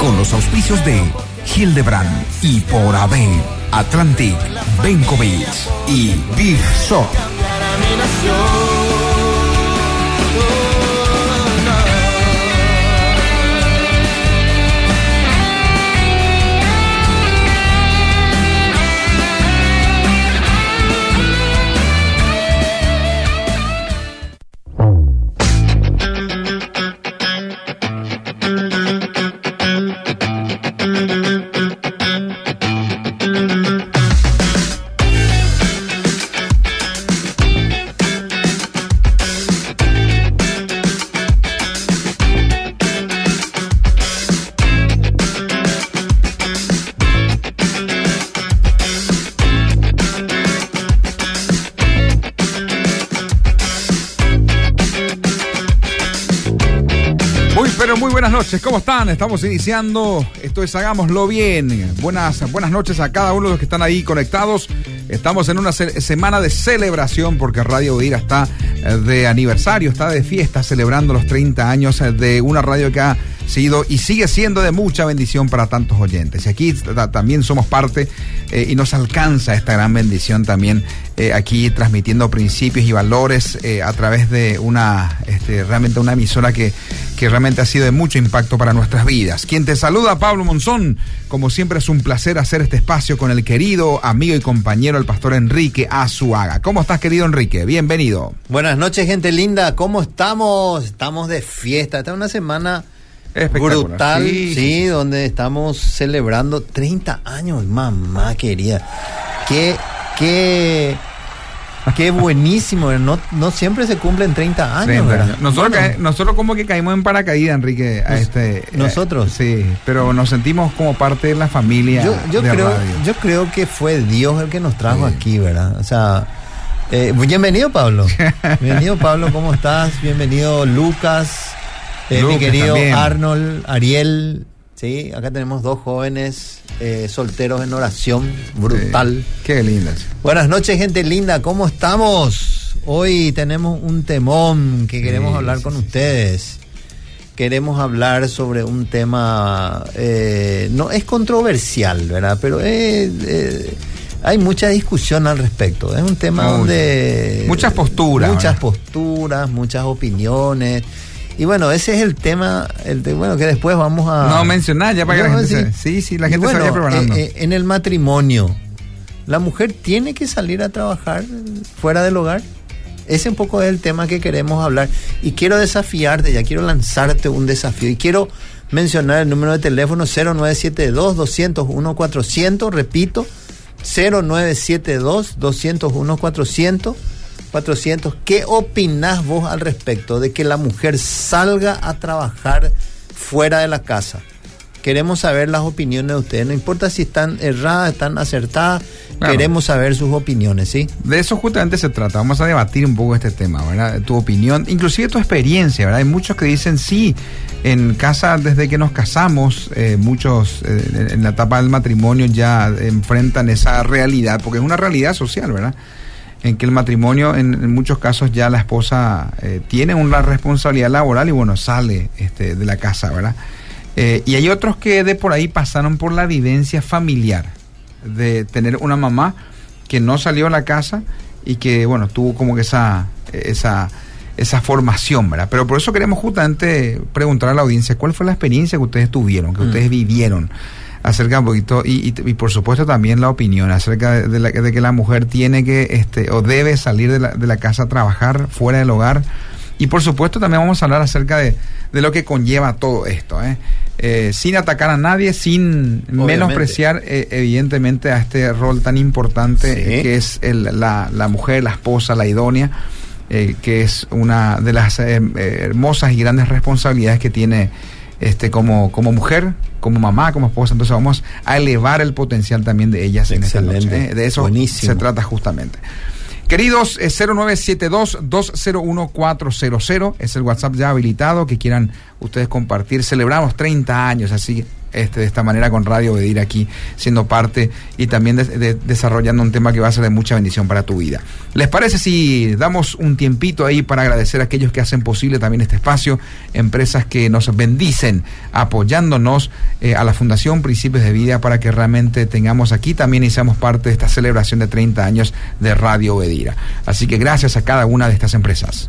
Con los auspicios de Hildebrand y por AB, Atlantic, Benkovic y Big Shop. ¿Cómo están? Estamos iniciando, esto es Hagámoslo Bien. Buenas, buenas noches a cada uno de los que están ahí conectados. Estamos en una semana de celebración porque Radio Udira está eh, de aniversario, está de fiesta celebrando los 30 años eh, de una radio que ha sido y sigue siendo de mucha bendición para tantos oyentes. Y aquí ta- también somos parte eh, y nos alcanza esta gran bendición también aquí transmitiendo principios y valores a través de una, este, realmente una emisora que, que realmente ha sido de mucho impacto para nuestras vidas. Quien te saluda, Pablo Monzón. Como siempre es un placer hacer este espacio con el querido amigo y compañero, el pastor Enrique Azuaga. ¿Cómo estás, querido Enrique? Bienvenido. Buenas noches, gente linda. ¿Cómo estamos? Estamos de fiesta. Esta es una semana brutal, Sí, sí, sí, donde estamos celebrando 30 años, mamá querida. Qué, qué, qué buenísimo. No, no siempre se cumplen 30 años, 30 ¿verdad? años. Nosotros, Bueno, cae- nosotros como que caímos en paracaídas, Enrique, a Nos- este. eh, ¿nosotros? sí, pero nos sentimos como parte de la familia yo, yo de creo, radio. yo creo que fue Dios el que nos trajo Sí. aquí, ¿verdad? O sea, eh, bienvenido Pablo. bienvenido Pablo, ¿cómo estás? Bienvenido Lucas, eh, mi querido también. Arnold, Ariel. Sí, acá tenemos dos jóvenes eh, solteros en oración, brutal. Sí, Qué lindas. Buenas noches, gente linda, ¿cómo estamos? Hoy tenemos un temón que queremos Sí, hablar sí, con ustedes. Queremos hablar sobre un tema, eh, no es controversial, ¿verdad? Pero eh, hay mucha discusión al respecto. Es un tema donde... Muchas posturas, Muchas ¿verdad? posturas, muchas opiniones. Y bueno, ese es el tema, el de- bueno, que después vamos a... No mencionar ya para que la gente sí. se- sí, sí, la gente se vaya preparando. eh, eh, en el matrimonio, ¿la mujer tiene que salir a trabajar fuera del hogar? Ese un poco es el tema que queremos hablar. Y quiero desafiarte, ya quiero lanzarte un desafío. Y quiero mencionar el número de teléfono 0972-201-400. Repito, 0972-201-400. 400. ¿Qué opinás vos al respecto de que la mujer salga a trabajar fuera de la casa? Queremos saber las opiniones de ustedes. No importa si están erradas, están acertadas. Claro. Queremos saber sus opiniones, ¿sí? De eso justamente se trata. Vamos a debatir un poco este tema, ¿verdad? Tu opinión, inclusive tu experiencia, ¿verdad? Hay muchos que dicen sí, en casa desde que nos casamos, eh, muchos eh, en la etapa del matrimonio ya enfrentan esa realidad, porque es una realidad social, ¿verdad? En que el matrimonio, en, en muchos casos ya la esposa eh, tiene una responsabilidad laboral y bueno, sale este, de la casa, ¿verdad? Eh, y hay otros que de por ahí pasaron por la vivencia familiar, de tener una mamá que no salió a la casa y que, bueno, tuvo como que esa, esa, esa formación, ¿verdad? Pero por eso queremos justamente preguntar a la audiencia cuál fue la experiencia que ustedes tuvieron, que Mm. ustedes vivieron acerca un poquito y, y, y por supuesto también la opinión acerca de, de la- de que la mujer tiene que este o debe salir de la, de la casa a trabajar fuera del hogar y por supuesto también vamos a hablar acerca de, de lo que conlleva todo esto ¿eh? Eh, sin atacar a nadie sin Obviamente. menospreciar eh, evidentemente a este rol tan importante Sí. que es el- la, la mujer la esposa la idónea eh, que es una de las eh, hermosas y grandes responsabilidades que tiene este, como, como mujer, como mamá, como esposa. Entonces vamos a elevar el potencial también de ellas en esta noche. Excelente. ¿eh? De eso Buenísimo. se trata justamente. Queridos, eh, 0972-201-400 es el WhatsApp ya habilitado que quieran ustedes compartir. Celebramos 30 años así este, de esta manera con Radio Bedir aquí, siendo parte y también de- de- desarrollando un tema que va a ser de mucha bendición para tu vida. ¿Les parece si damos un tiempito ahí para agradecer a aquellos que hacen posible también este espacio, empresas que nos bendicen apoyándonos eh, a la Fundación Principios de Vida para que realmente tengamos aquí también y seamos parte de esta celebración de 30 años de Radio Bedira. Así que gracias a cada una de estas empresas.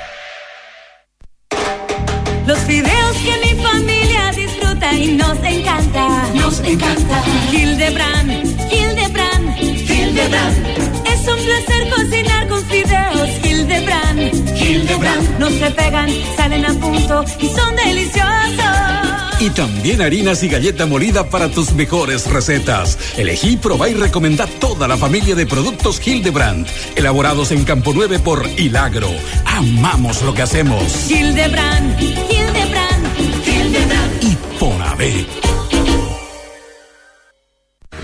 Los fideos que mi familia disfruta y nos encanta. Nos encanta. Hildebrand, Hildebrand, Hildebrand. Es un placer cocinar con fideos Hildebrand. Hildebrand. No se pegan, salen a punto y son deliciosos. Y también harinas y galleta molida para tus mejores recetas. Elegí, probá y recomendá toda la familia de productos Hildebrand, elaborados en Campo 9 por Hilagro. Amamos lo que hacemos. Hildebrand, Hildebrand, Hildebrand. Y por haber.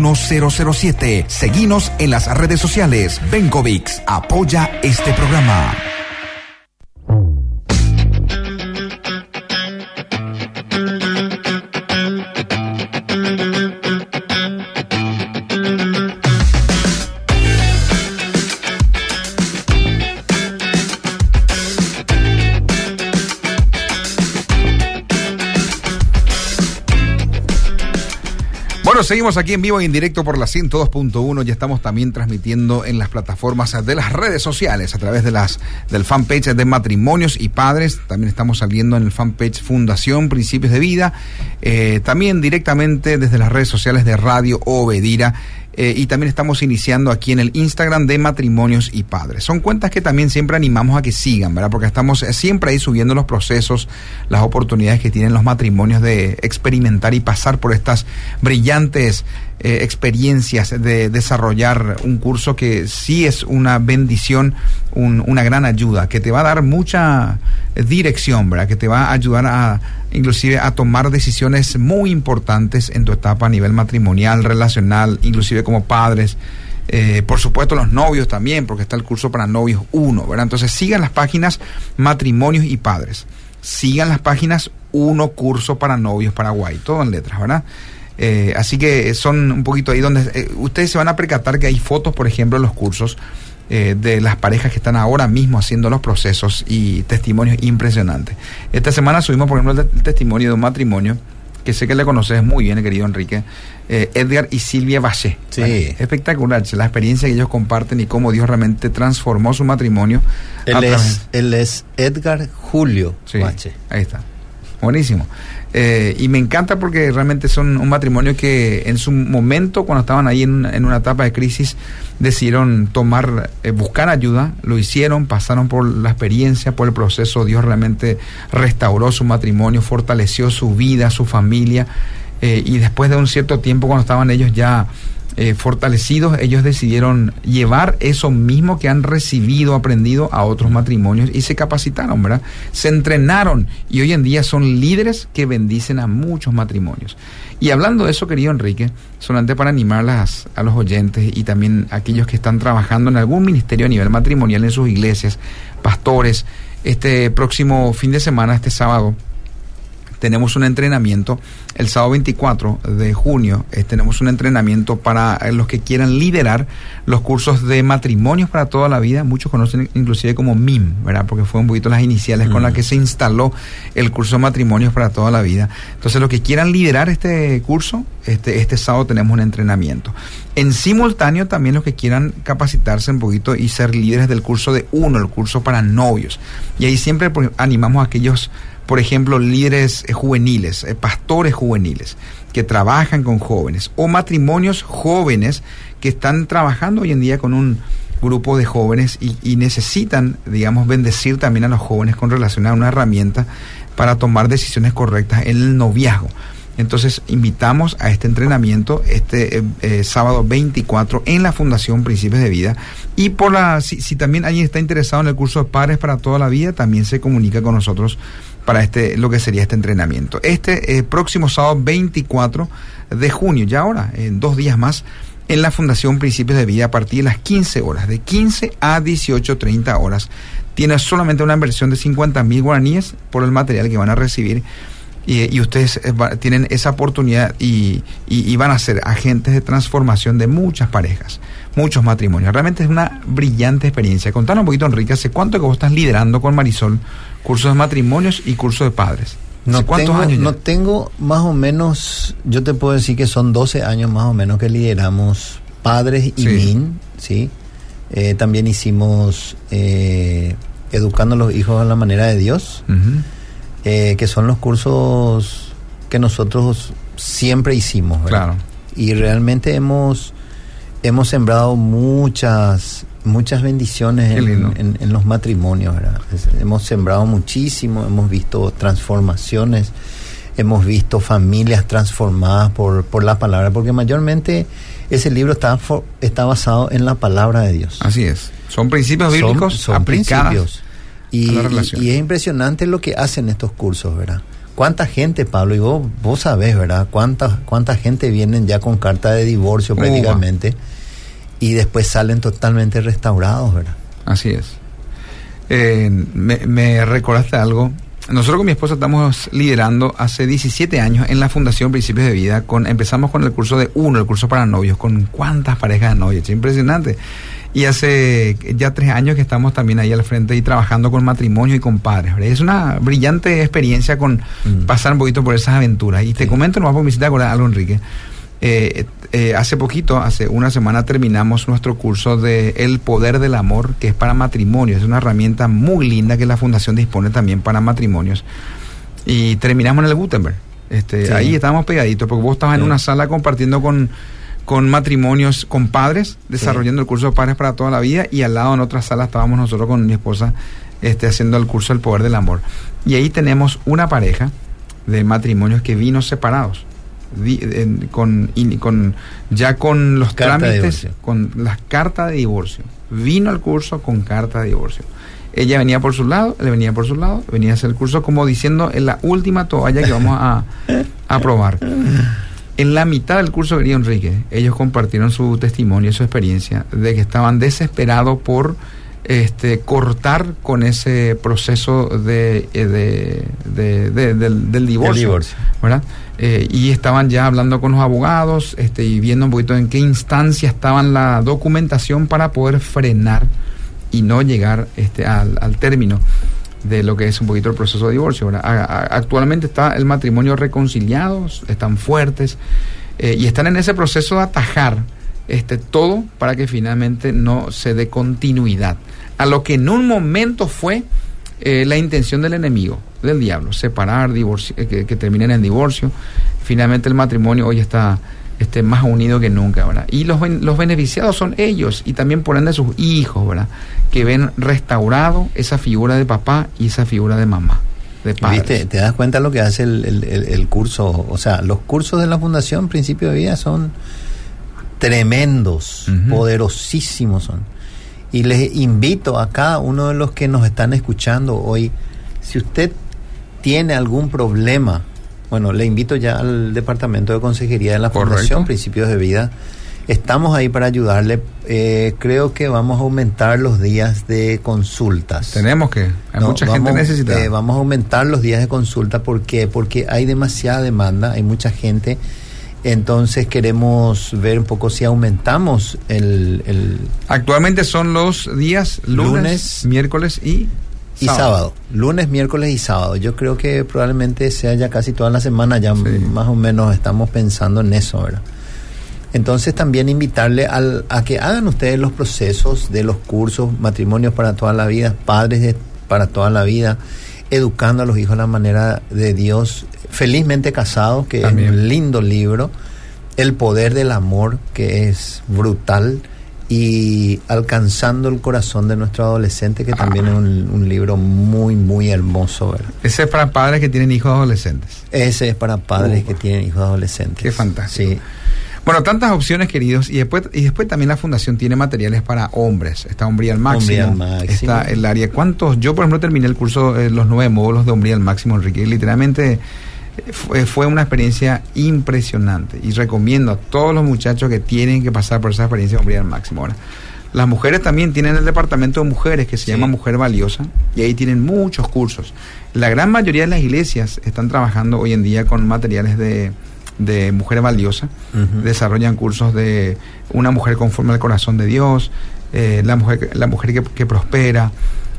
007. Seguinos en las redes sociales. Bencovix apoya este programa. Seguimos aquí en vivo y en directo por la 102.1. Ya estamos también transmitiendo en las plataformas de las redes sociales a través de las del fanpage de matrimonios y padres. También estamos saliendo en el fanpage Fundación Principios de Vida. Eh, también directamente desde las redes sociales de Radio Obedira. Eh, y también estamos iniciando aquí en el Instagram de Matrimonios y Padres. Son cuentas que también siempre animamos a que sigan, ¿verdad? Porque estamos eh, siempre ahí subiendo los procesos, las oportunidades que tienen los matrimonios de experimentar y pasar por estas brillantes eh, experiencias de desarrollar un curso que sí es una bendición, un- una gran ayuda, que te va a dar mucha dirección, ¿verdad? Que te va a ayudar a inclusive a tomar decisiones muy importantes en tu etapa a nivel matrimonial, relacional, inclusive como padres. Eh, por supuesto los novios también, porque está el curso para novios 1, ¿verdad? Entonces sigan las páginas matrimonios y padres. Sigan las páginas 1 curso para novios Paraguay, todo en letras, ¿verdad? Eh, así que son un poquito ahí donde eh, ustedes se van a percatar que hay fotos, por ejemplo, en los cursos eh, de las parejas que están ahora mismo haciendo los procesos y testimonios impresionantes. Esta semana subimos, por ejemplo, el, te- el testimonio de un matrimonio que sé que le conoces muy bien, querido Enrique, eh, Edgar y Silvia Baché. Sí. espectacular, la experiencia que ellos comparten y cómo Dios realmente transformó su matrimonio. Él es, él es Edgar Julio Sí, ahí está. Buenísimo. Eh, y me encanta porque realmente son un matrimonio que en su momento, cuando estaban ahí en, una- en una etapa de crisis, decidieron tomar, eh, buscar ayuda, lo hicieron, pasaron por la experiencia, por el proceso, Dios realmente restauró su matrimonio, fortaleció su vida, su familia, eh, y después de un cierto tiempo, cuando estaban ellos ya eh, fortalecidos, ellos decidieron llevar eso mismo que han recibido, aprendido a otros matrimonios y se capacitaron, ¿verdad? Se entrenaron y hoy en día son líderes que bendicen a muchos matrimonios. Y hablando de eso, querido Enrique, solamente para animar a las- a los oyentes y también a aquellos que están trabajando en algún ministerio a nivel matrimonial en sus iglesias, pastores, este próximo fin de semana, este sábado, tenemos un entrenamiento el sábado 24 de junio. eh, tenemos un entrenamiento para eh, los que quieran liderar los cursos de matrimonios para toda la vida. Muchos conocen inclusive como MIM, ¿verdad? Porque fue un poquito las iniciales con las que se instaló el curso de matrimonios para toda la vida. Entonces, los que quieran liderar este curso, este, este sábado tenemos un entrenamiento. En simultáneo, también los que quieran capacitarse un poquito y ser líderes del curso de uno, el curso para novios. Y ahí siempre por- animamos a aquellos, por ejemplo, líderes eh, juveniles, eh, pastores juveniles, que trabajan con jóvenes, o matrimonios jóvenes que están trabajando hoy en día con un grupo de jóvenes y, necesitan, digamos, bendecir también a los jóvenes con relación a una herramienta para tomar decisiones correctas en el noviazgo. Entonces invitamos a este entrenamiento este eh, sábado 24 en la Fundación Principios de Vida y por la si, si también alguien está interesado en el curso de Padres para toda la vida también se comunica con nosotros para este lo que sería este entrenamiento. Este eh, próximo sábado 24 de junio, ya ahora en dos días más en la Fundación Principios de Vida a partir de las 15 horas, de 15 a 18.30 horas. Tiene solamente una inversión de 50 mil guaraníes por el material que van a recibir y, y ustedes eh, tienen esa oportunidad y, y- y van a ser agentes de transformación de muchas parejas, muchos matrimonios. Realmente es una brillante experiencia. Contanos un poquito, Enrique, ¿hace cuánto que vos estás liderando con Marisol cursos de matrimonios y cursos de padres? No ¿Hace cuántos tengo, años ya? no tengo más o menos, yo te puedo decir que son 12 años más o menos que lideramos Padres y Sí. MIN, ¿sí? Eh, también hicimos eh, Educando a los Hijos a la Manera de Dios, Ujú. Eh, que son los cursos que nosotros siempre hicimos, ¿verdad? Claro. Y realmente hemos, hemos sembrado muchas muchas bendiciones en, lindo. en- en los matrimonios, ¿verdad? Es- hemos sembrado muchísimo, hemos visto transformaciones, hemos visto familias transformadas por, por la palabra, porque mayormente ese libro está, está basado en la palabra de Dios. Así es. Son principios Son- bíblicos son aplicados principios. Y, a la y- relación. y es impresionante lo que hacen estos cursos, ¿verdad? ¿Cuánta gente, Pablo? Y vos, vos sabés, ¿verdad? ¿Cuánta, ¿Cuánta gente vienen ya con carta de divorcio prácticamente? Y después salen totalmente restaurados, ¿verdad? Así es. Eh, me, me recordaste algo. Nosotros con mi esposa estamos liderando hace 17 años en la Fundación Principios de Vida. Con, empezamos con el curso de uno, el curso para novios, con cuántas parejas de novios. Es impresionante. Y hace ya tres años que estamos también ahí al frente y trabajando con matrimonio y con padres. ¿verdad? Es una brillante experiencia con Mm. pasar un poquito por esas aventuras. Y te comento nomás por mi cita acordar algo, Enrique. Eh, eh, hace poquito, hace una semana, terminamos nuestro curso de El Poder del Amor, que es para matrimonios. Es una herramienta muy linda que la Fundación dispone también para matrimonios. Y terminamos en el Gutenberg. Este, Sí. Ahí estábamos pegaditos, porque vos estabas en una sala compartiendo con, con matrimonios, con padres, desarrollando el curso de padres para toda la vida, y al lado en otra sala estábamos nosotros con mi esposa este, haciendo el curso del poder del amor. Y ahí tenemos una pareja de matrimonios que vino separados. Di- en- con, ya con los Carta trámites, con las cartas de divorcio. Vino al curso con carta de divorcio. Ella venía por su lado, él venía por su lado, venía a hacer el curso como diciendo en la última toalla que vamos a, a probar. En la mitad del curso, querido Enrique, ellos compartieron su testimonio y su experiencia de que estaban desesperados por este, cortar con ese proceso de, eh, de- de- de- del, del divorcio. divorcio. ¿verdad? Eh, y estaban ya hablando con los abogados este, y viendo un poquito en qué instancia estaban la documentación para poder frenar y no llegar este, al, al término de lo que es un poquito el proceso de divorcio. A- actualmente está el matrimonio reconciliado, están fuertes eh, y están en ese proceso de atajar este, todo para que finalmente no se dé continuidad a lo que en un momento fue eh, la intención del enemigo, del diablo, separar, divorci- eh, que, que terminen en divorcio. Finalmente el matrimonio hoy está este, más unido que nunca, ¿verdad? Y los, los beneficiados son ellos y también por ende sus hijos, ¿verdad? Que ven restaurado esa figura de papá y esa figura de mamá, de. ¿Viste? ¿Te das cuenta lo que hace el, el- el- curso? O sea, los cursos de la Fundación Principio de Vida son tremendos, poderosísimos son. Y les invito a cada uno de los que nos están escuchando hoy, si usted tiene algún problema, bueno, le invito ya al Departamento de Consejería de la Correcto. Fundación Principios de Vida, Estamos ahí para ayudarle. Eh, creo que vamos a aumentar los días de consultas. Tenemos que. Hay No, mucha vamos, gente necesitada. eh, vamos a aumentar los días de consulta. ¿Por qué? Porque hay demasiada demanda, hay mucha gente. Entonces queremos ver un poco si aumentamos el, el- Actualmente son los días lunes, Lunes miércoles y y sábado. Lunes, miércoles y sábado. Yo creo que probablemente sea ya casi toda la semana, ya Sí. más o menos estamos pensando en eso, ¿verdad? Entonces también invitarle al, a que hagan ustedes los procesos de los cursos, matrimonios para toda la vida, padres de- para toda la vida, educando a los hijos de la manera de Dios, felizmente casados, que También. es un lindo libro, El poder del amor, que es brutal, y alcanzando el corazón de nuestro adolescente, que también es un, un libro muy, muy hermoso. ¿verdad? Ese es para padres que tienen hijos adolescentes. Ese es para padres que tienen hijos adolescentes. qué fantástico. Sí. Bueno, tantas opciones, queridos. Y después, y después también la fundación tiene materiales para hombres. Está Hombría al Máximo. Hombría al Máximo. Está el área. ¿Cuántos? Yo, por ejemplo, terminé el curso, eh, los nueve módulos de Hombría al Máximo, Enrique. Y literalmente fue, fue una experiencia impresionante. Y recomiendo a todos los muchachos que tienen que pasar por esa experiencia Hombría al Máximo. Ahora, las mujeres también tienen el departamento de mujeres que se Sí. llama Mujer Valiosa. Y ahí tienen muchos cursos. La gran mayoría de las iglesias están trabajando hoy en día con materiales de, de Mujer Valiosa desarrollan cursos de una mujer conforme al corazón de Dios, eh, la mujer, la mujer que, que prospera,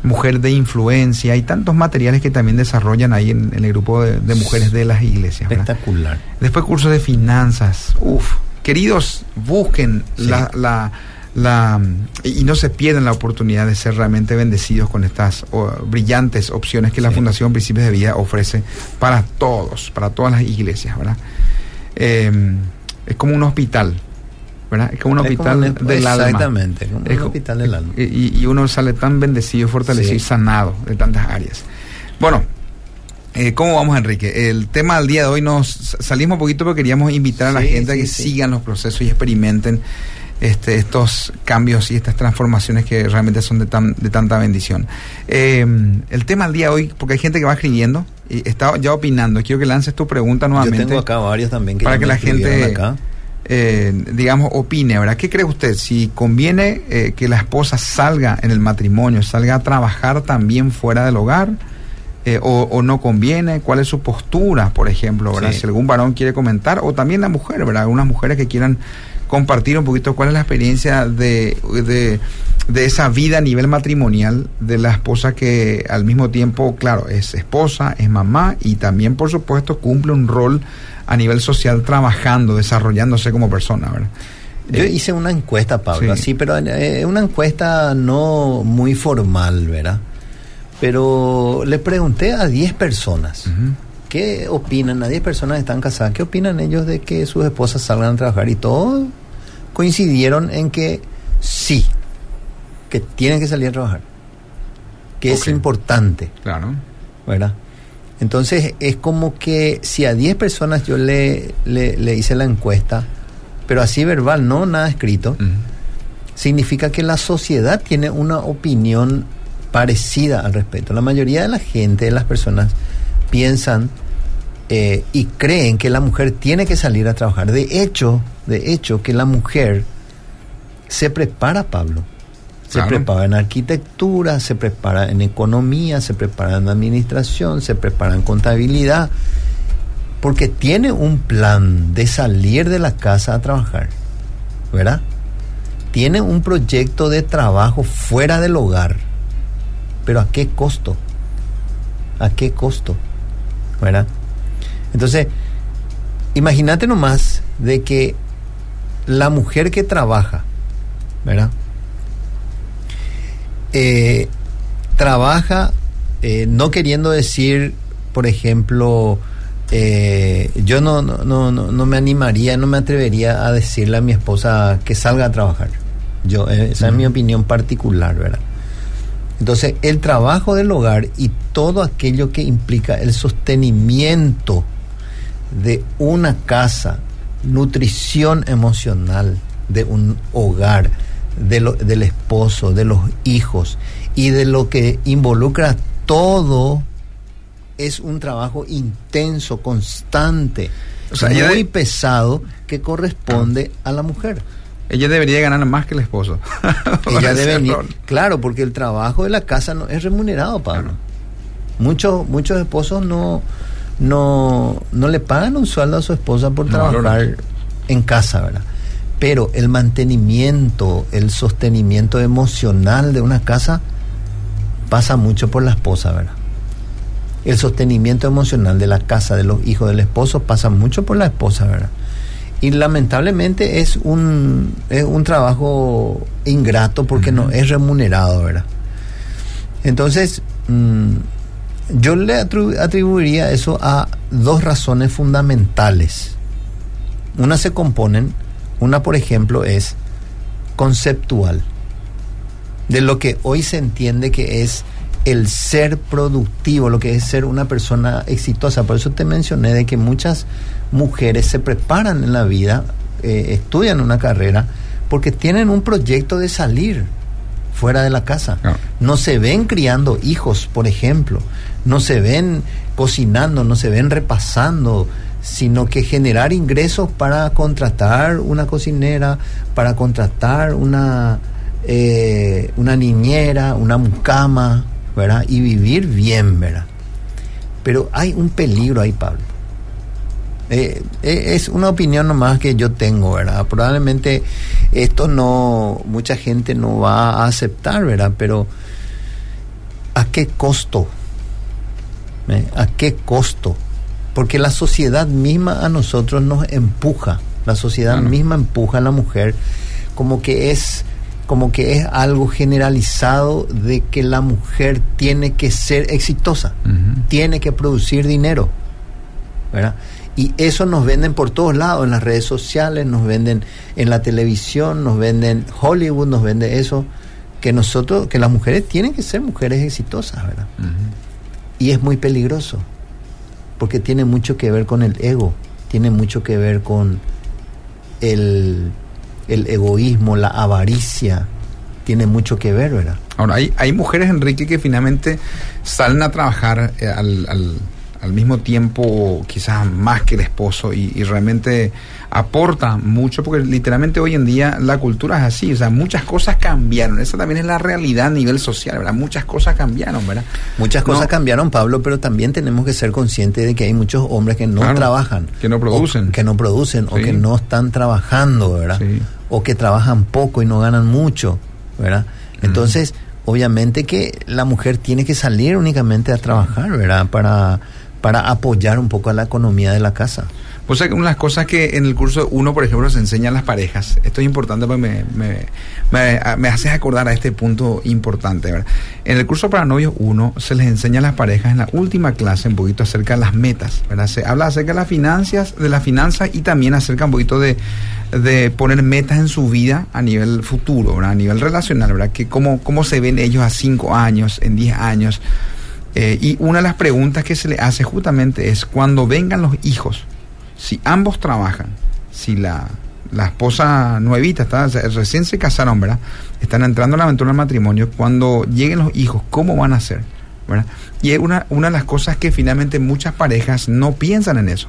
mujer de influencia, hay tantos materiales que también desarrollan ahí en, en el grupo de, de mujeres de las iglesias. ¿verdad? Espectacular. Después cursos de finanzas, uf, queridos, busquen Sí. la, la, la- y y no se pierdan la oportunidad de ser realmente bendecidos con estas brillantes opciones que la. Fundación Principios de Vida ofrece para todos, para todas las iglesias, ¿verdad? Eh, es como un hospital, ¿verdad? Es como un Es hospital como un- del alma. Exactamente, como Es un hospital del alma. Y, y uno sale tan bendecido, fortalecido Sí. y sanado de tantas áreas. Bueno, eh, ¿cómo vamos, Enrique? El tema del día de hoy nos salimos un poquito porque queríamos invitar a la Sí, gente a que sí. sigan los procesos y experimenten este, estos cambios y estas transformaciones que realmente son de, tan, de tanta bendición. Eh, el tema del día de hoy, porque hay gente que va escribiendo y está ya opinando. Quiero que lances tu pregunta nuevamente Yo tengo acá varios también que para ya que la gente, acá. Eh, digamos, opine, ¿verdad? ¿Qué cree usted? Si conviene eh, que la esposa salga en el matrimonio, salga a trabajar también fuera del hogar, eh, o, o no conviene, cuál es su postura, por ejemplo, ¿verdad? Sí. Si algún varón quiere comentar, o también la mujer, ¿verdad? Algunas mujeres que quieran compartir un poquito cuál es la experiencia de, de, de esa vida a nivel matrimonial de la esposa que al mismo tiempo, claro, es esposa, es mamá y también, por supuesto, cumple un rol a nivel social trabajando, desarrollándose como persona, ¿verdad? Yo Eh, hice una encuesta, Pablo, sí. pero eh, una encuesta no muy formal, ¿verdad? Pero le pregunté a 10 personas. ujú. ¿Qué opinan? A 10 personas que están casadas. ¿Qué opinan ellos de que sus esposas salgan a trabajar? Y todos coincidieron en que sí, que tienen que salir a trabajar. Que es importante, Claro. ¿verdad? Entonces es como que si a 10 personas yo le, le, le hice la encuesta, pero así verbal, no nada escrito, significa que la sociedad tiene una opinión parecida al respecto. La mayoría de la gente, de las personas, piensan eh, y creen que la mujer tiene que salir a trabajar. De hecho, de hecho, que la mujer se prepara, Pablo. Se Claro. prepara en arquitectura, se prepara en economía, se prepara en administración, se prepara en contabilidad, porque tiene un plan de salir de la casa a trabajar, ¿verdad? Tiene un proyecto de trabajo fuera del hogar, pero ¿a qué costo? ¿A qué costo? ¿Verdad? Entonces, imagínate nomás de que la mujer que trabaja, ¿verdad? Eh, trabaja eh, no queriendo decir, por ejemplo, eh, yo no, no, no, no, no me animaría, no me atrevería a decirle a mi esposa que salga a trabajar. Yo, esa es mi opinión particular, ¿verdad? Entonces, el trabajo del hogar y todo aquello que implica el sostenimiento de una casa, nutrición emocional de un hogar, de lo- del esposo, de los hijos y de lo que involucra todo, es un trabajo intenso, constante, O sea, ya muy de- pesado que corresponde a la mujer. Ella debería ganar más que el esposo. Ella debe venir. Claro, porque el trabajo de la casa no es remunerado, Pablo. Muchos, muchos esposos no, no, no le pagan un sueldo a su esposa por No, trabajar en casa, ¿verdad? Pero el mantenimiento, el sostenimiento emocional de una casa pasa mucho por la esposa, ¿verdad? El sostenimiento emocional de la casa, de los hijos del esposo, pasa mucho por la esposa, ¿verdad? Y lamentablemente es un, es un trabajo ingrato porque no es remunerado, ¿verdad? Entonces, mm, yo le atribuiría eso a dos razones fundamentales. Una se componen, una por ejemplo es conceptual, de lo que hoy se entiende que es el ser productivo, lo que es ser una persona exitosa. Por eso te mencioné de que muchas mujeres se preparan en la vida, eh, estudian una carrera, porque tienen un proyecto de salir fuera de la casa. Claro. No se ven criando hijos, por ejemplo, no se ven cocinando, no se ven repasando, sino que generar ingresos para contratar una cocinera, para contratar una, eh, una niñera, una mucama, ¿verdad? Y vivir bien, ¿verdad? Pero hay un peligro ahí, Pablo. Eh, eh, es una opinión nomás que yo tengo, ¿verdad? Probablemente esto no, mucha gente no va a aceptar, ¿verdad? Pero ¿a qué costo? ¿A qué costo? Porque la sociedad misma a nosotros nos empuja, la sociedad Claro. misma empuja a la mujer como que es como que es algo generalizado de que la mujer tiene que ser exitosa, tiene que producir dinero, ¿verdad? Y eso nos venden por todos lados, en las redes sociales, nos venden en la televisión, nos venden Hollywood, nos vende eso, que nosotros, que las mujeres tienen que ser mujeres exitosas, ¿verdad? Y es muy peligroso, porque tiene mucho que ver con el ego, tiene mucho que ver con el, el egoísmo, la avaricia, tiene mucho que ver, ¿verdad? Ahora, hay, hay mujeres, Enrique, que finalmente salen a trabajar eh, al, al- mismo tiempo, quizás más que el esposo, y realmente aporta mucho, porque literalmente hoy en día la cultura es así, o sea, muchas cosas cambiaron. Esa también es la realidad a nivel social, ¿verdad? Muchas cosas cambiaron, ¿verdad? Muchas cosas cambiaron, Pablo, pero también tenemos que ser conscientes de que hay muchos hombres que no Claro, trabajan. que no producen. Que no producen, o que no están trabajando, ¿verdad? Sí. O que trabajan poco y no ganan mucho, ¿verdad? Entonces, obviamente que la mujer tiene que salir únicamente a trabajar, ¿verdad? Para, para apoyar un poco a la economía de la casa. Pues una de cosas que en el curso uno, por ejemplo, se enseña a las parejas. Esto es importante porque me, me, me, me haces acordar a este punto importante. ¿verdad? En el curso para novios 1 se les enseña a las parejas en la última clase un poquito acerca de las metas. ¿verdad? Se habla acerca de las finanzas, de las finanzas y también acerca un poquito de, de poner metas en su vida a nivel futuro, a nivel relacional, ¿verdad? Que cómo, cómo se ven ellos a 5 años, en 10 años. Eh, y una de las preguntas que se le hace justamente es cuando vengan los hijos, si ambos trabajan, si la, la esposa nuevita, está, recién se casaron, ¿verdad? Están entrando en la aventura del matrimonio, cuando lleguen los hijos, ¿cómo van a ser? ¿verdad? Y es una, una de las cosas que finalmente muchas parejas no piensan en eso.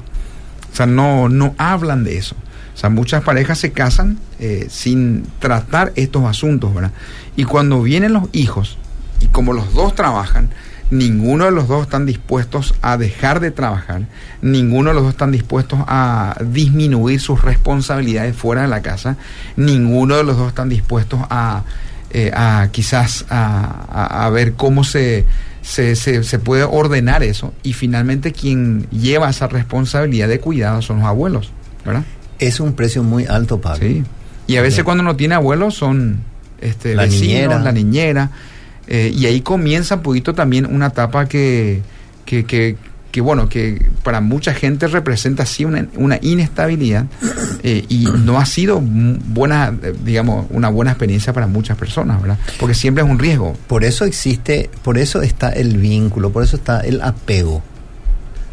O sea, no, no hablan de eso. O sea, muchas parejas se casan eh, sin tratar estos asuntos, ¿verdad? Y cuando vienen los hijos, y como los dos trabajan, ninguno de los dos están dispuestos a dejar de trabajar, ninguno de los dos están dispuestos a disminuir sus responsabilidades fuera de la casa, ninguno de los dos están dispuestos a, eh, a quizás a, a- a ver cómo se, se, se- se puede ordenar eso y finalmente quien lleva esa responsabilidad de cuidado son los abuelos, ¿verdad? Es un precio muy alto, Pablo. Sí. Y a veces cuando no tiene abuelos son este, La vecinos, niñera. la niñera. Eh, y ahí comienza un poquito también una etapa que, que, que, que, bueno, que para mucha gente representa así una, una inestabilidad eh, y no ha sido buena, digamos, una buena experiencia para muchas personas, ¿verdad? Porque siempre es un riesgo. Por eso existe, por eso está el vínculo, por eso está el apego.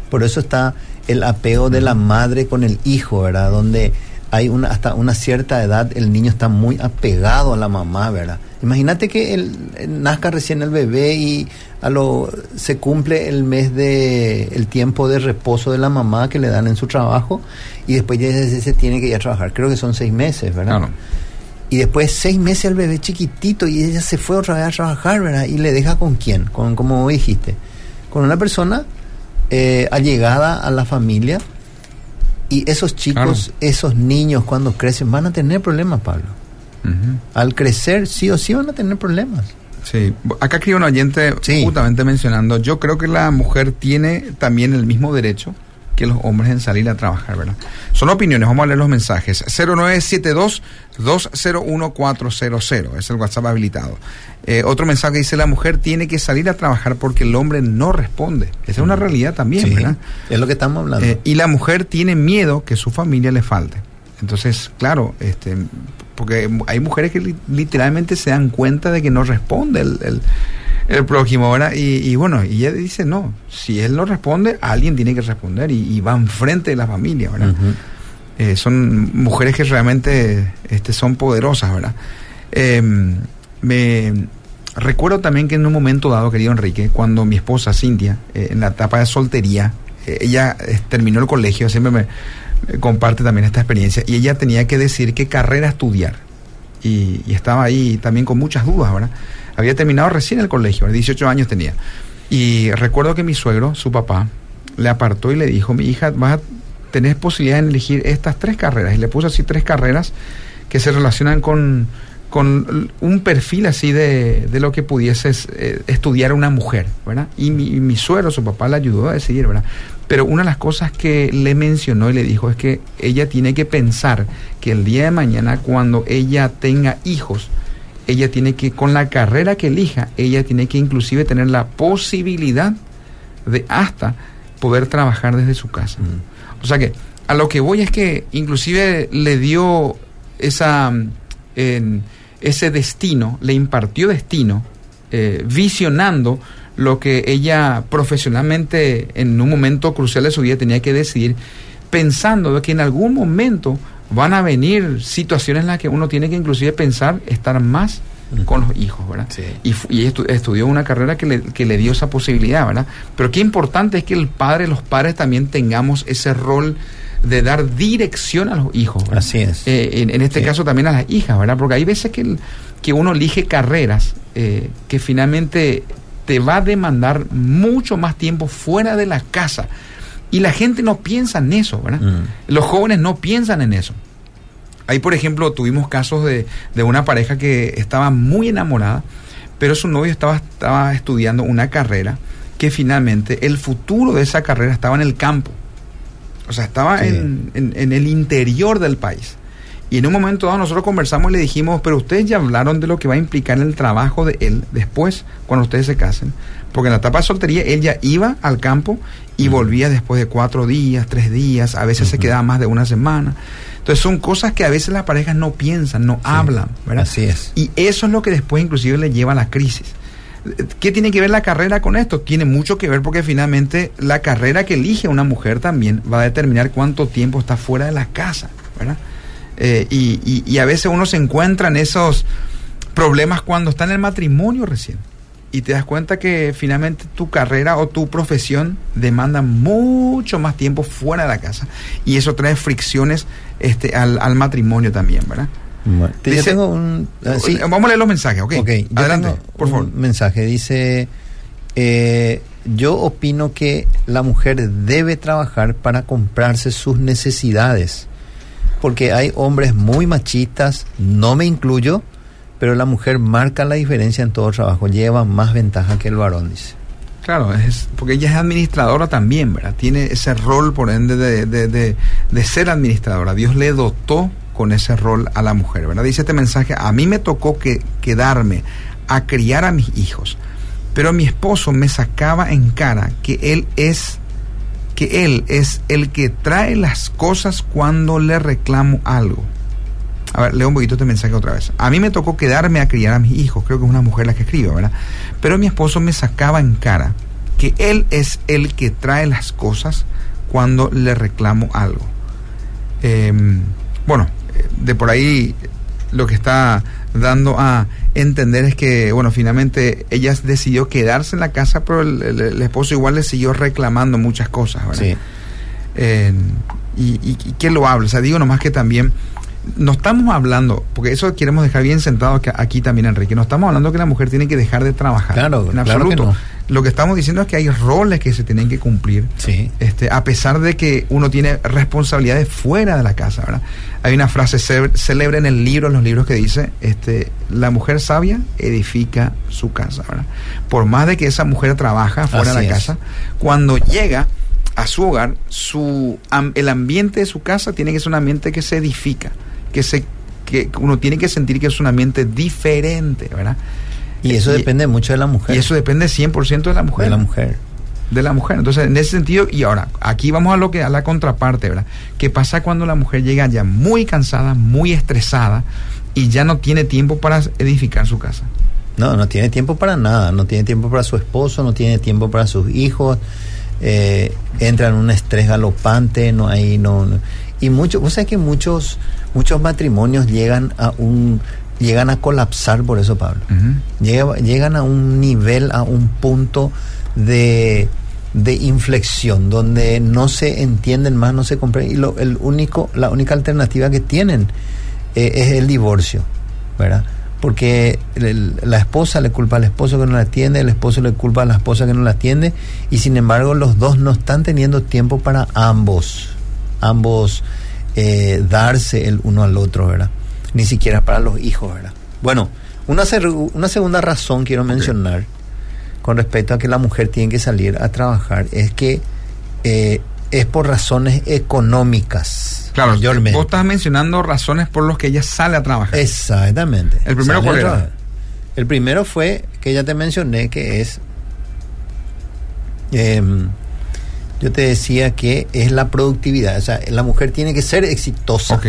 Por eso está el apego de la madre con el hijo, ¿verdad? Donde hay una hasta una cierta edad el niño está muy apegado a la mamá, ¿verdad? Imagínate que el, el- nazca recién el bebé y a lo se cumple el mes de el tiempo de reposo de la mamá que le dan en su trabajo y después ya se, se tiene que ir a trabajar. Creo que son seis meses, ¿verdad? Claro. Y después seis meses el bebé chiquitito y ella se fue otra vez a trabajar, ¿verdad? Y le deja con quién, con como dijiste, con una persona eh, allegada a la familia. Y esos chicos, esos niños cuando crecen van a tener problemas, Pablo. Al crecer, sí o sí van a tener problemas. Sí, acá escribe un oyente Sí. justamente mencionando, yo creo que la mujer tiene también el mismo derecho que los hombres en salir a trabajar, ¿verdad? Son opiniones, vamos a leer los mensajes. 0972-201400, es el WhatsApp habilitado. Eh, otro mensaje dice, la mujer tiene que salir a trabajar porque el hombre no responde. Esa es una realidad también, Sí, ¿verdad? es lo que estamos hablando. Eh, y la mujer tiene miedo que su familia le falte. Entonces, claro, este, porque hay mujeres que li- literalmente se dan cuenta de que no responde el, el- el prójimo, ¿verdad? Y, y bueno, y ella dice, no, si él no responde, alguien tiene que responder y, y va enfrente de la familia, ¿verdad? Eh, son mujeres que realmente este, son poderosas, ¿verdad? Eh, me recuerdo también que en un momento dado, querido Enrique, cuando mi esposa Cintia, eh, en la etapa de soltería, eh, ella terminó el colegio, siempre me, me comparte también esta experiencia, y ella tenía que decir qué carrera estudiar. Y, y estaba ahí también con muchas dudas, ¿verdad? Había terminado recién el colegio, 18 años tenía. Y recuerdo que mi suegro, su papá, le apartó y le dijo, mi hija, vas a tener posibilidad de elegir estas tres carreras. Y le puso así tres carreras que se relacionan con, con un perfil así de, de lo que pudiese eh, estudiar una mujer, ¿verdad? Y mi, y mi suegro, su papá, le ayudó a decidir, ¿verdad? Pero una de las cosas que le mencionó y le dijo es que ella tiene que pensar que el día de mañana, cuando ella tenga hijos, ella tiene que, con la carrera que elija, ella tiene que inclusive tener la posibilidad de hasta poder trabajar desde su casa. O sea que a lo que voy es que inclusive le dio esa mm, ese destino, le impartió destino, eh, visionando lo que ella profesionalmente en un momento crucial de su vida tenía que decidir, pensando de que en algún momento van a venir situaciones en las que uno tiene que inclusive pensar estar más con los hijos, ¿verdad? Sí. Y, y estu- estudió una carrera que le, que le dio esa posibilidad, ¿verdad? Pero qué importante es que el padre, los padres también tengamos ese rol de dar dirección a los hijos, ¿verdad? Así es. Eh, en, en este Sí. caso también a las hijas, ¿verdad? Porque hay veces que, el- que uno elige carreras eh, que finalmente te va a demandar mucho más tiempo fuera de la casa. Y la gente no piensa en eso, ¿verdad? Mm. Los jóvenes no piensan en eso. Ahí, por ejemplo, tuvimos casos de, de una pareja que estaba muy enamorada, pero su novio estaba, estaba estudiando una carrera que finalmente el futuro de esa carrera estaba en el campo. O sea, estaba Sí. en, en- en el interior del país. Y en un momento dado nosotros conversamos y le dijimos, pero ustedes ya hablaron de lo que va a implicar el trabajo de él después, cuando ustedes se casen. Porque en la etapa de soltería él ya iba al campo y volvía después de cuatro días, tres días, a veces se quedaba más de una semana. Entonces son cosas que a veces las parejas no piensan, no hablan, ¿verdad? Así es. Y eso es lo que después inclusive le lleva a la crisis. ¿Qué tiene que ver la carrera con esto? Tiene mucho que ver porque finalmente la carrera que elige una mujer también va a determinar cuánto tiempo está fuera de la casa, ¿verdad? Eh, y, y- y a veces uno se encuentra en esos problemas cuando está en el matrimonio recién. Y te das cuenta que finalmente tu carrera o tu profesión demanda mucho más tiempo fuera de la casa. Y eso trae fricciones este, al, al matrimonio también, ¿verdad? Bueno, te- yo Dice- tengo un... ah, sí. Vamos a leer los mensajes, ¿ok? Ok, yo Adelante, por favor. un mensaje. Dice, eh, yo opino que la mujer debe trabajar para comprarse sus necesidades. Porque hay hombres muy machistas, no me incluyo, pero la mujer marca la diferencia en todo trabajo, lleva más ventaja que el varón, dice. Claro, es porque ella es administradora también, ¿verdad? Tiene ese rol, por ende, de, de- de- de ser administradora. Dios le dotó con ese rol a la mujer, ¿verdad? Dice este mensaje, a mí me tocó que quedarme a criar a mis hijos, pero mi esposo me sacaba en cara que él es que él es el que trae las cosas cuando le reclamo algo. A ver, leo un poquito este mensaje otra vez. A mí me tocó quedarme a criar a mis hijos, creo que es una mujer la que escribe, ¿verdad? Pero mi esposo me sacaba en cara que él es el que trae las cosas cuando le reclamo algo. Eh, bueno, de por ahí lo que está dando a entender es que, bueno, finalmente ella decidió quedarse en la casa, pero el, el- el esposo igual le siguió reclamando muchas cosas, ¿verdad? Sí. Eh, y, y, y que lo habla. O sea, digo nomás que también no estamos hablando, porque eso queremos dejar bien sentado aquí también, Enrique, no estamos hablando que la mujer tiene que dejar de trabajar. Claro, en claro absoluto. que no. Lo que estamos diciendo es que hay roles que se tienen que cumplir. Sí. Este, a pesar de que uno tiene responsabilidades fuera de la casa, ¿verdad? Hay una frase célebre en el libro, en los libros que dice, este, la mujer sabia edifica su casa, ¿verdad? Por más de que esa mujer trabaja fuera Así de la es. casa, cuando llega a su hogar, su el ambiente de su casa tiene que ser un ambiente que se edifica, que se que uno tiene que sentir que es un ambiente diferente, ¿verdad? Y eso Y- depende mucho de la mujer. Y eso depende 100% de la mujer de la mujer. de la mujer. Entonces, en ese sentido, y ahora, aquí vamos a lo que a la contraparte, ¿verdad? ¿Qué pasa cuando la mujer llega ya muy cansada, muy estresada y ya no tiene tiempo para edificar su casa? No, no tiene tiempo para nada, no tiene tiempo para su esposo, no tiene tiempo para sus hijos, eh, entra en un estrés galopante, no hay, no, no. y muchos, vos sabés que muchos, muchos matrimonios llegan a un, llegan a colapsar por eso, Pablo. Llega- llegan a un nivel, a un punto de, de inflexión donde no se entienden más, no se comprenden y lo, el único, la única alternativa que tienen eh, es el divorcio, ¿verdad? Porque el- la esposa le culpa al esposo que no la atiende, el esposo le culpa a la esposa que no la atiende y sin embargo los dos no están teniendo tiempo para ambos, ambos eh, darse el uno al otro, ¿verdad? Ni siquiera para los hijos, ¿verdad? Bueno, una, una segunda razón quiero mencionar con respecto a que la mujer tiene que salir a trabajar es que eh, es por razones económicas. Claro, mayormente. vos estás mencionando razones por las que ella sale a trabajar. Exactamente. ¿El primero Sale cuál era? El primero fue que ya te mencioné que es. em, yo te decía que es la productividad. O sea, la mujer tiene que ser exitosa.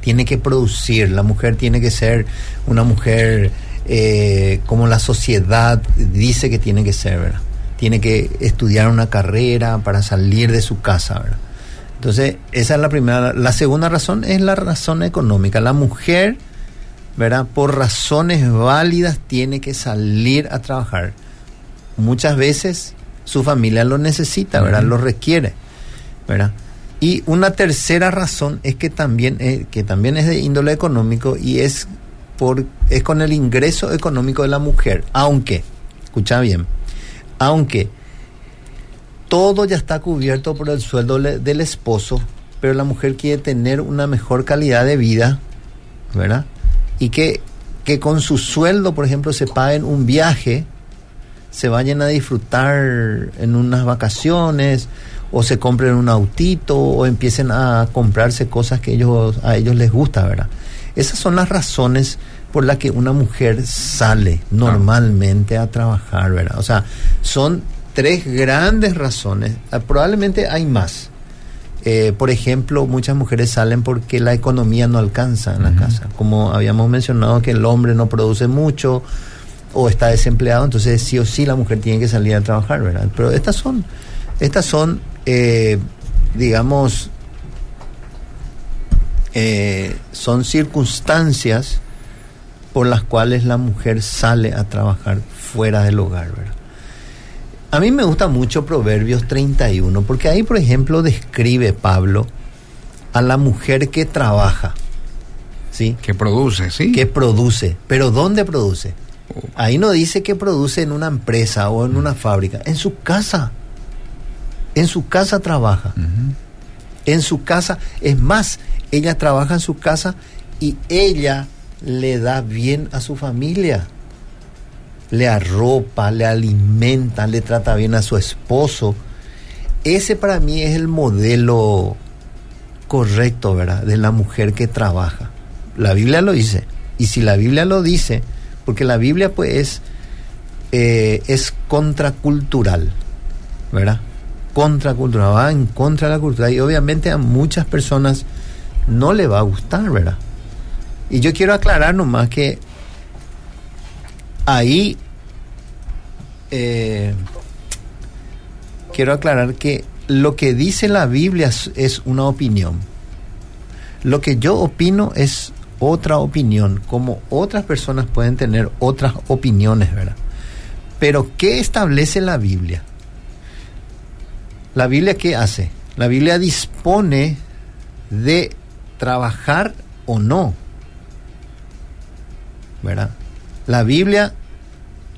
Tiene que producir. La mujer tiene que ser una mujer eh, como la sociedad dice que tiene que ser, ¿verdad? Tiene que estudiar una carrera para salir de su casa, ¿verdad? Entonces, esa es la primera. La segunda razón es la razón económica. La mujer, ¿verdad? Por razones válidas tiene que salir a trabajar. Muchas veces su familia lo necesita, ¿verdad? Lo requiere, ¿verdad? Y una tercera razón es que también, eh, que también es de índole económico y es, por, es con el ingreso económico de la mujer. Aunque, escucha bien, aunque todo ya está cubierto por el sueldo le- del esposo, pero la mujer quiere tener una mejor calidad de vida, ¿verdad? Y que, que con su sueldo, por ejemplo, se paguen un viaje, se vayan a disfrutar en unas vacaciones, o se compren un autito, o empiecen a comprarse cosas que ellos, a ellos les gusta, ¿verdad? Esas son las razones por las que una mujer sale normalmente a trabajar, ¿verdad? O sea, son tres grandes razones. Ah, Probablemente hay más. Eh, por ejemplo, muchas mujeres salen porque la economía no alcanza en la casa. Como habíamos mencionado que el hombre no produce mucho o está desempleado, entonces sí o sí la mujer tiene que salir a trabajar, ¿verdad? Pero estas son, estas son, eh, digamos, eh, son circunstancias por las cuales la mujer sale a trabajar fuera del hogar, ¿verdad? A mí me gusta mucho Proverbios 31, porque ahí, por ejemplo, describe Pablo a la mujer que trabaja, ¿sí? Que produce, ¿sí? Que produce. ¿Pero dónde produce? Ahí no dice que produce en una empresa o en una fábrica, en su casa. En su casa trabaja. En su casa, es más, ella trabaja en su casa y ella le da bien a su familia. Le arropa, le alimenta, le trata bien a su esposo. Ese para mí es el modelo correcto, ¿verdad? De la mujer que trabaja. La Biblia lo dice. Y si la Biblia lo dice, porque la Biblia pues es, eh, es contracultural, ¿verdad? Contracultural, va en contra de la cultura. Y obviamente a muchas personas no le va a gustar, ¿verdad? Y yo quiero aclarar nomás que ahí eh, quiero aclarar que lo que dice la Biblia es, es una opinión. Lo que yo opino es otra opinión, como otras personas pueden tener otras opiniones, ¿verdad? Pero ¿qué establece la Biblia? ¿La Biblia qué hace? La Biblia dispone de trabajar o no. ¿Verdad? La Biblia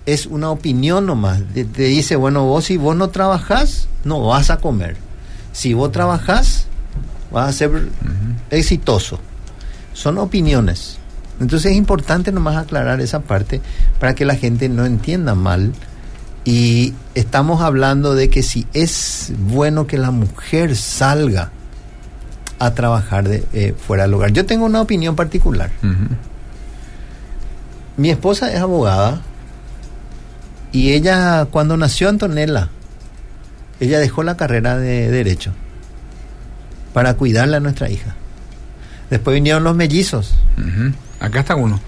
es una opinión nomás. Te, te dice, bueno, vos si vos no trabajás, no vas a comer. Si vos trabajás, vas a ser exitoso. Son opiniones. Entonces es importante nomás aclarar esa parte para que la gente no entienda mal. Y estamos hablando de que si es bueno que la mujer salga a trabajar de, eh, fuera del hogar. Yo tengo una opinión particular. Mi esposa es abogada y ella cuando nació Antonella, ella dejó la carrera de derecho para cuidarle a nuestra hija. Después vinieron los mellizos. Acá está uno.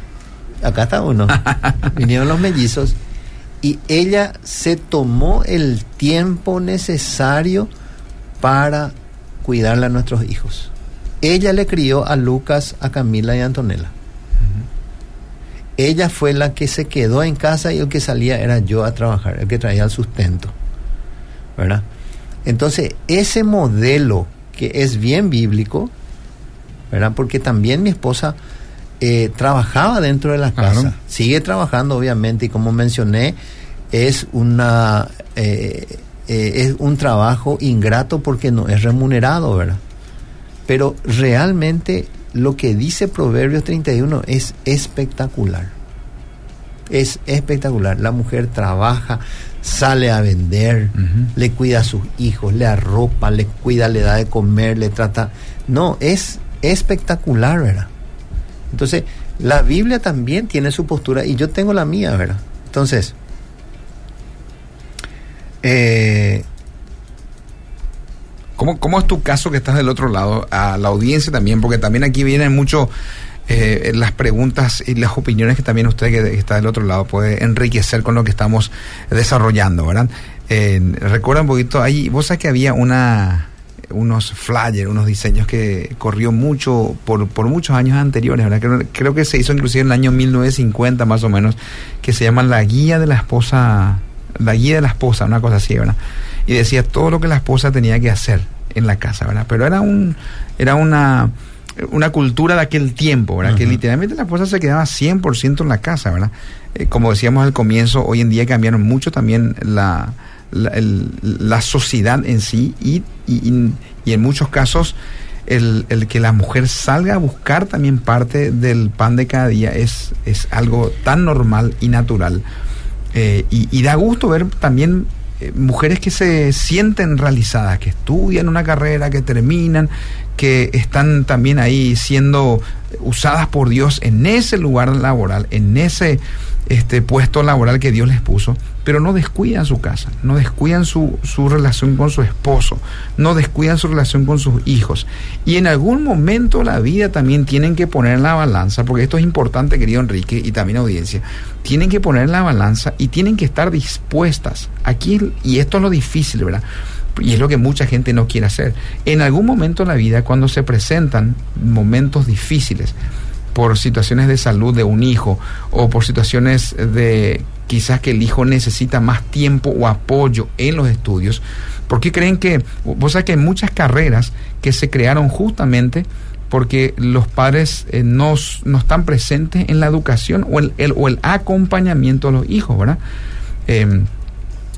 Acá está uno. vinieron los mellizos y ella se tomó el tiempo necesario para cuidarle a nuestros hijos. Ella le crió a Lucas, a Camila y a Antonella. Ella fue la que se quedó en casa y el que salía era yo a trabajar, el que traía el sustento. ¿Verdad? Entonces, ese modelo que es bien bíblico, ¿verdad? Porque también mi esposa eh, trabajaba dentro de la Claro. casa, sigue trabajando obviamente y como mencioné, es una eh, eh, es un trabajo ingrato porque no es remunerado, ¿verdad? Pero realmente lo que dice Proverbios 31 es espectacular. Es espectacular. La mujer trabaja, sale a vender, le cuida a sus hijos, le arropa, le cuida, le da de comer, le trata. No, es espectacular, ¿verdad? Entonces, la Biblia también tiene su postura y yo tengo la mía, ¿verdad? Entonces, eh, ¿Cómo, ¿Cómo es tu caso que estás del otro lado? A la audiencia también, porque también aquí vienen mucho eh, las preguntas y las opiniones que también usted que está del otro lado puede enriquecer con lo que estamos desarrollando, ¿verdad? Eh, recuerda un poquito, ahí, vos sabés que había una unos flyers, unos diseños que corrió mucho por, por muchos años anteriores, ¿verdad? Creo, creo que se hizo inclusive en el año 1950 más o menos, que se llama La Guía de la Esposa, La Guía de la Esposa, una cosa así, ¿verdad? y decía todo lo que la esposa tenía que hacer en la casa, ¿verdad? Pero era un era una una cultura de aquel tiempo, ¿verdad? Que literalmente la esposa se quedaba 100% en la casa, ¿verdad? Eh, como decíamos al comienzo, hoy en día cambiaron mucho también la, la, el- la sociedad en sí y, y- y en muchos casos el, el que la mujer salga a buscar también parte del pan de cada día es, es algo tan normal y natural. Eh, y, da gusto ver también eh, mujeres que se sienten realizadas, que estudian una carrera, que terminan, que están también ahí siendo usadas por Dios en ese lugar laboral, en ese este puesto laboral que Dios les puso, pero no descuidan su casa, no descuidan su, su relación con su esposo, no descuidan su relación con sus hijos. Y en algún momento la vida también tienen que poner en la balanza, porque esto es importante, querido Enrique, y también audiencia, tienen que poner en la balanza y tienen que estar dispuestas. Aquí, y esto es lo difícil, ¿verdad? Y es lo que mucha gente no quiere hacer. En algún momento de la vida, cuando se presentan momentos difíciles, por situaciones de salud de un hijo o por situaciones de quizás que el hijo necesita más tiempo o apoyo en los estudios. ¿Por qué creen que, vos sabés que hay muchas carreras que se crearon justamente porque los padres eh, no, no están presentes en la educación o el, o el acompañamiento de los hijos, ¿verdad? Eh,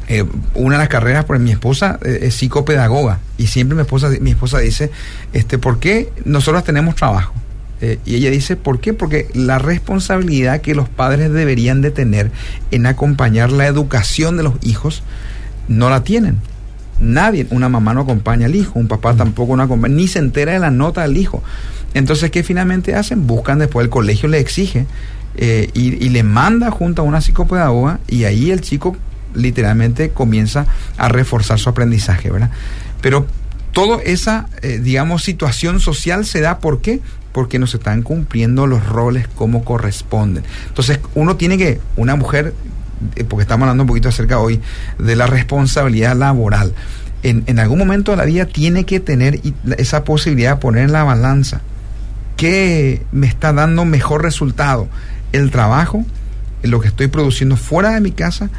eh, una de las carreras, por mi esposa eh, es psicopedagoga y siempre mi esposa, mi esposa dice, este, ¿por qué nosotros tenemos trabajo? Eh, y ella dice, ¿por qué? Porque la responsabilidad que los padres deberían de tener en acompañar la educación de los hijos no la tienen. Nadie, una mamá no acompaña al hijo, un papá tampoco no acompaña, ni se entera de la nota del hijo. Entonces, ¿qué finalmente hacen? Buscan después, el colegio le exige eh, y, y le manda junto a una psicopedagoga y ahí el chico literalmente comienza a reforzar su aprendizaje, ¿verdad? Pero toda esa, eh, digamos, situación social se da, ¿por qué? Porque no se están cumpliendo los roles como corresponden. Entonces, uno tiene que, una mujer, eh, porque estamos hablando un poquito acerca hoy de la responsabilidad laboral, en, en algún momento de la vida tiene que tener esa posibilidad de poner en la balanza qué me está dando mejor resultado, el trabajo, lo que estoy produciendo fuera de mi casa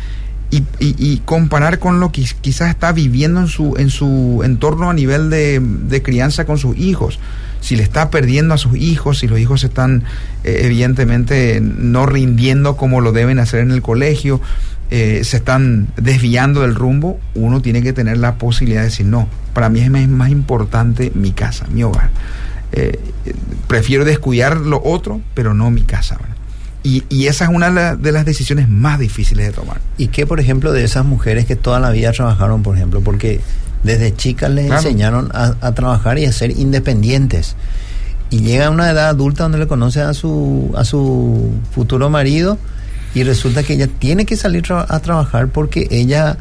y, y- y comparar con lo que quizás está viviendo en su, en su entorno a nivel de, de crianza con sus hijos. Si le está perdiendo a sus hijos, si los hijos están eh, evidentemente no rindiendo como lo deben hacer en el colegio, eh, se están desviando del rumbo, uno tiene que tener la posibilidad de decir, no, para mí es más, importante mi casa, mi hogar. Eh, prefiero descuidar lo otro, pero no mi casa. Y, y esa es una de la- de las decisiones más difíciles de tomar. ¿Y qué, por ejemplo, de esas mujeres que toda la vida trabajaron, por ejemplo? Porque desde chicas les Claro. enseñaron a, a trabajar y a ser independientes. Y llega a una edad adulta donde le conoce a su, a su futuro marido y resulta que ella tiene que salir tra- a trabajar porque ella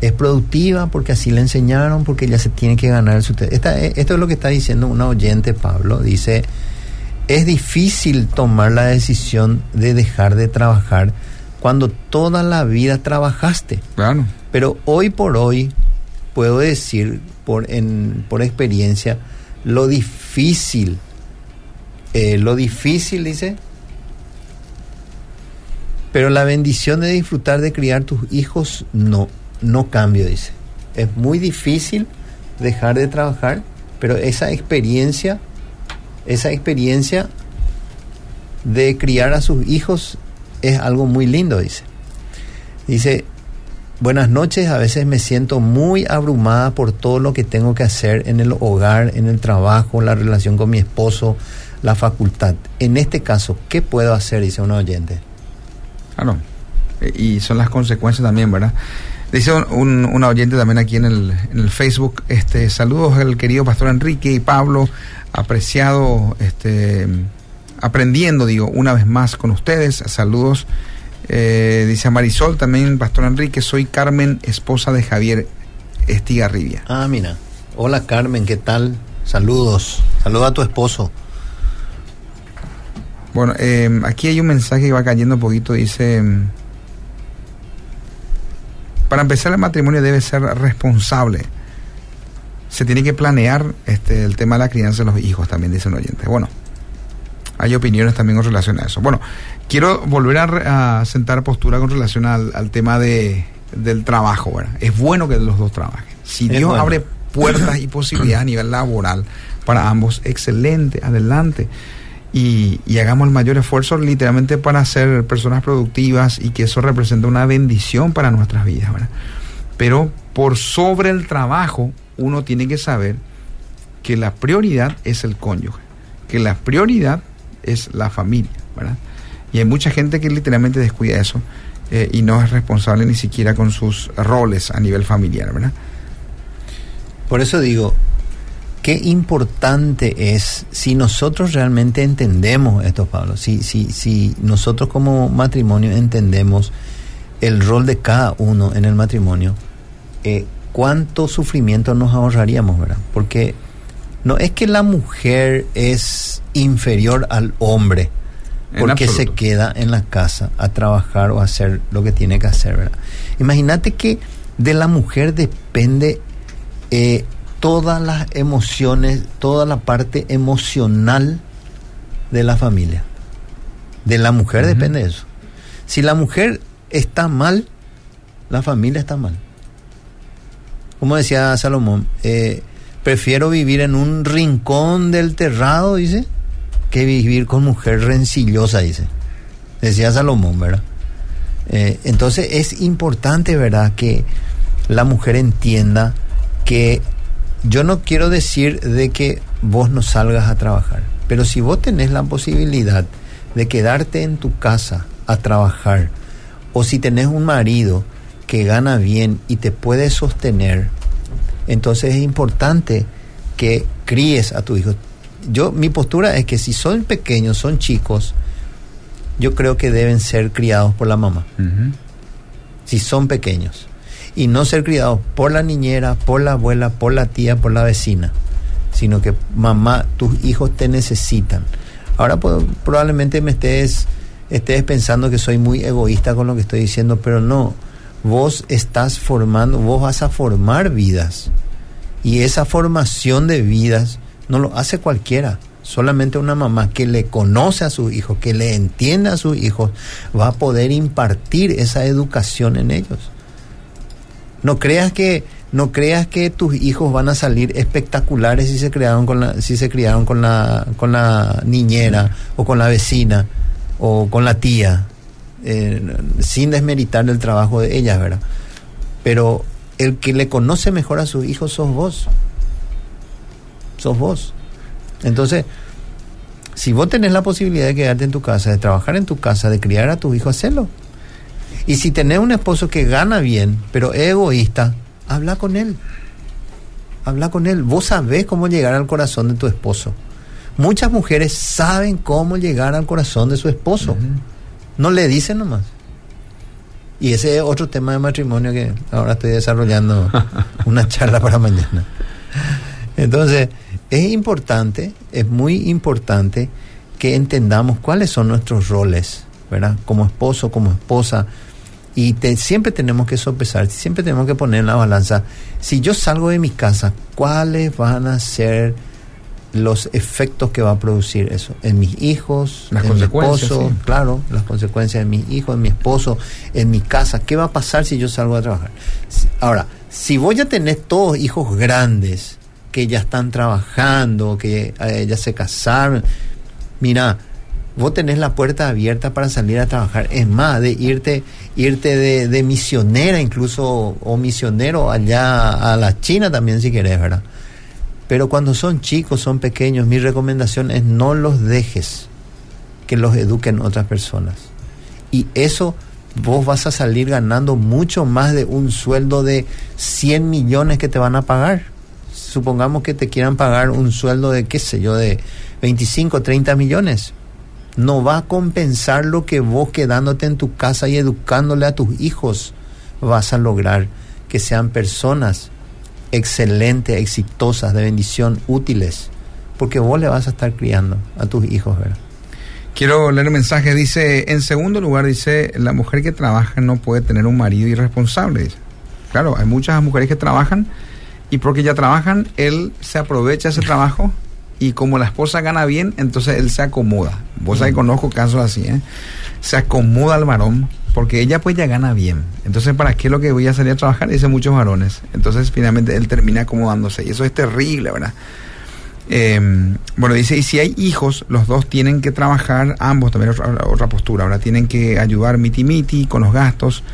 es productiva, porque así le enseñaron, porque ella se tiene que ganar. Esta- eh, esto es lo que está diciendo una oyente, Pablo. Dice, es difícil tomar la decisión de dejar de trabajar cuando toda la vida trabajaste. Claro. Pero hoy por hoy puedo decir por, en, por experiencia lo difícil, eh, lo difícil dice, pero la bendición de disfrutar de criar tus hijos no, no cambio, dice. Es muy difícil dejar de trabajar, pero esa experiencia, esa experiencia de criar a sus hijos es algo muy lindo, dice. Dice, buenas noches, a veces me siento muy abrumada por todo lo que tengo que hacer en el hogar, en el trabajo, la relación con mi esposo, la facultad. En este caso, ¿qué puedo hacer? Dice un oyente. Claro. Eh, Y son las consecuencias también, ¿verdad? Dice un, oyente también aquí en el, en el Facebook, este, saludos al querido pastor Enrique y Pablo, apreciado, este, aprendiendo, digo, una vez más con ustedes, saludos. Eh, dice a Marisol también, pastor Enrique, soy Carmen, esposa de Javier Estigarribia. Ah, mira. Hola Carmen, ¿qué tal? Saludos. Saluda a tu esposo. Bueno, eh, aquí hay un mensaje que va cayendo un poquito, dice, para empezar el matrimonio debe ser responsable. Se tiene que planear este, el tema de la crianza de los hijos, también dice un oyente. Bueno, hay opiniones también con relación a eso. Bueno, quiero volver a, a sentar postura con relación al, al tema de, del trabajo. ¿verdad? Es bueno que los dos trabajen. Si Es Dios bueno. abre puertas y posibilidades a nivel laboral para ambos, excelente, adelante. Y, y hagamos el mayor esfuerzo literalmente para ser personas productivas y que eso represente una bendición para nuestras vidas. ¿verdad? Pero por sobre el trabajo, uno tiene que saber que la prioridad es el cónyuge, que la prioridad es la familia, ¿verdad? Y hay mucha gente que literalmente descuida eso eh, y no es responsable ni siquiera con sus roles a nivel familiar, ¿verdad? Por eso digo, qué importante es si nosotros realmente entendemos esto, Pablo, si, si, si nosotros como matrimonio entendemos el rol de cada uno en el matrimonio, eh, cuánto sufrimiento nos ahorraríamos, ¿verdad? Porque no es que la mujer es inferior al hombre porque se queda en la casa a trabajar o a hacer lo que tiene que hacer, ¿verdad? Imagínate que de la mujer depende eh, todas las emociones, toda la parte emocional de la familia. De la mujer depende de eso. Si la mujer está mal, la familia está mal. Como decía Salomón, eh, prefiero vivir en un rincón del terrado, dice, que vivir con mujer rencillosa, dice. Decía Salomón, ¿verdad? Eh, entonces es importante, ¿verdad?, que la mujer entienda que yo no quiero decir de que vos no salgas a trabajar, pero si vos tenés la posibilidad de quedarte en tu casa a trabajar, o si tenés un marido que gana bien y te puede sostener, entonces es importante que críes a tu hijo. Yo, mi postura es que si son pequeños, son chicos, yo creo que deben ser criados por la mamá si son pequeños. Y no ser criados por la niñera, por la abuela, por la tía, por la vecina. Sino que mamá, tus hijos te necesitan. Ahora probablemente me estés, estés pensando que soy muy egoísta con lo que estoy diciendo, pero no. Vos estás formando, vos vas a formar vidas. Y esa formación de vidas no lo hace cualquiera. Solamente una mamá que le conoce a sus hijos, que le entiende a sus hijos, va a poder impartir esa educación en ellos. No creas que no creas que tus hijos van a salir espectaculares si se criaron con la si se criaron con la con la niñera o con la vecina o con la tía eh, sin desmeritar el trabajo de ellas, ¿verdad? Pero el que le conoce mejor a sus hijos sos vos. Sos vos. Entonces, si vos tenés la posibilidad de quedarte en tu casa, de trabajar en tu casa, de criar a tus hijos, hacelo. Y si tenés un esposo que gana bien, pero es egoísta, habla con él. Habla con él. Vos sabés cómo llegar al corazón de tu esposo. Muchas mujeres saben cómo llegar al corazón de su esposo. No le dicen nomás. Y ese es otro tema de matrimonio que ahora estoy desarrollando una charla para mañana. Entonces, es importante, es muy importante que entendamos cuáles son nuestros roles, ¿verdad? Como esposo, como esposa. Y te- siempre tenemos que sopesar, siempre tenemos que poner en la balanza. Si yo salgo de mi casa, ¿cuáles van a ser los efectos que va a producir eso? En mis hijos, Las en mi esposo, sí. claro, las consecuencias en mis hijos, en mi esposo, en mi casa. ¿Qué va a pasar si yo salgo a trabajar? Ahora, si voy a tener todos hijos grandes que ya están trabajando, que eh, ya se casaron, mira, vos tenés la puerta abierta para salir a trabajar. Es más, de irte, irte de, de misionera incluso, o misionero allá a la China también si querés, ¿verdad? Pero cuando son chicos, son pequeños, mi recomendación es no los dejes que los eduquen otras personas. Y eso vos vas a salir ganando mucho más de un sueldo de 100 millones que te van a pagar. Supongamos que te quieran pagar un sueldo de, qué sé yo, de 25, 30 millones. No va a compensar lo que vos quedándote en tu casa y educándole a tus hijos vas a lograr que sean personas excelentes, exitosas, de bendición, útiles. Porque vos le vas a estar criando a tus hijos, ¿verdad? Quiero leer un mensaje. Dice, en segundo lugar, dice, la mujer que trabaja no puede tener un marido irresponsable. Claro, hay muchas mujeres que trabajan y porque ya trabajan, él se aprovecha ese trabajo y como la esposa gana bien, entonces él se acomoda. Vos ahí conozco casos así, ¿eh? Se acomoda al varón porque ella pues ya gana bien. Entonces, ¿para qué es lo que voy a salir a trabajar? Dicen muchos varones. Entonces, finalmente él termina acomodándose y eso es terrible, ¿verdad? Eh, bueno, dice, y si hay hijos, los dos tienen que trabajar, ambos también otra, otra postura, ahora tienen que ayudar miti miti con los gastos,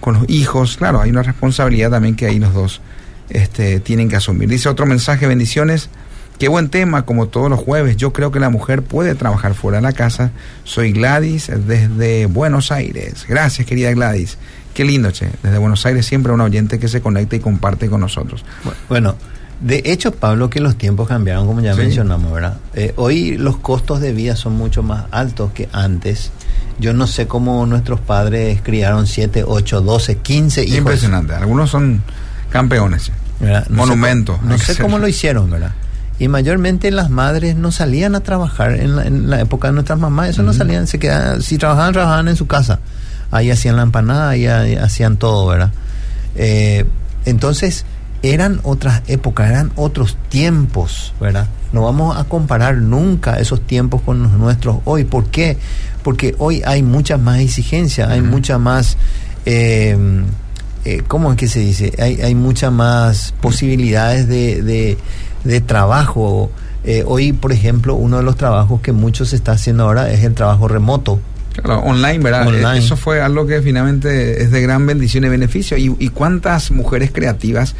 con los hijos, claro, hay una responsabilidad también que ahí los dos este, tienen que asumir. Dice otro mensaje, bendiciones, qué buen tema, como todos los jueves, yo creo que la mujer puede trabajar fuera de la casa, soy Gladys desde Buenos Aires, gracias querida Gladys, qué lindo, che, desde Buenos Aires siempre un oyente que se conecta y comparte con nosotros. Bueno, de hecho, Pablo, que los tiempos cambiaron, como ya Sí. mencionamos, ¿verdad? Eh, hoy los costos de vida son mucho más altos que antes. Yo no sé cómo nuestros padres criaron 7, 8, 12, 15 hijos. Impresionante, algunos son campeones. ¿verdad? No sé No cómo lo hicieron, ¿verdad? Y mayormente las madres no salían a trabajar en la, en la época de nuestras mamás, eso no salían, se quedaban, si trabajaban, trabajaban en su casa. Ahí hacían la empanada, ahí, ahí hacían todo, ¿verdad? Eh, entonces, eran otras épocas, eran otros tiempos, ¿verdad? No vamos a comparar nunca esos tiempos con los nuestros hoy. ¿Por qué? Porque hoy hay mucha más exigencia, hay mucha más... eh, eh, ¿Cómo es que se dice? Hay, hay muchas más posibilidades de, de, de trabajo. Eh, hoy, por ejemplo, uno de los trabajos que muchos se está haciendo ahora es el trabajo remoto. Claro, online, ¿verdad? Online. Eh, Eso fue algo que finalmente es de gran bendición y beneficio. ¿Y, y cuántas mujeres creativas,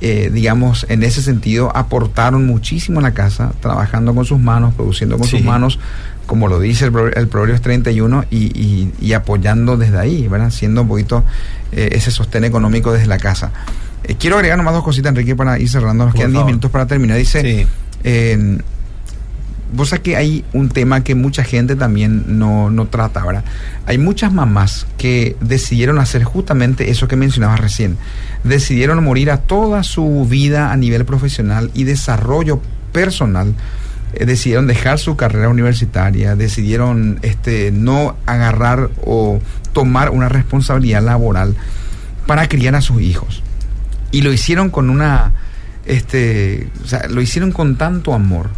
eh, digamos, en ese sentido, aportaron muchísimo a la casa, trabajando con sus manos, produciendo con Sí. sus manos, como lo dice el, el Proverbios 31, y, y, y apoyando desde ahí, ¿verdad? Siendo un poquito eh, ese sostén económico desde la casa. Eh, quiero agregar nomás dos cositas, Enrique, para ir cerrando. Nos Por quedan 10 favor. minutos para terminar. Dice, Sí. eh, vos sabés que hay un tema que mucha gente también no, no trata, ¿verdad? Hay muchas mamás que decidieron hacer justamente eso que mencionabas recién. Decidieron morir a toda su vida a nivel profesional y desarrollo personal. Eh, decidieron dejar su carrera universitaria, decidieron este, no agarrar o tomar una responsabilidad laboral para criar a sus hijos. Y lo hicieron con una este, o sea, lo hicieron con tanto amor.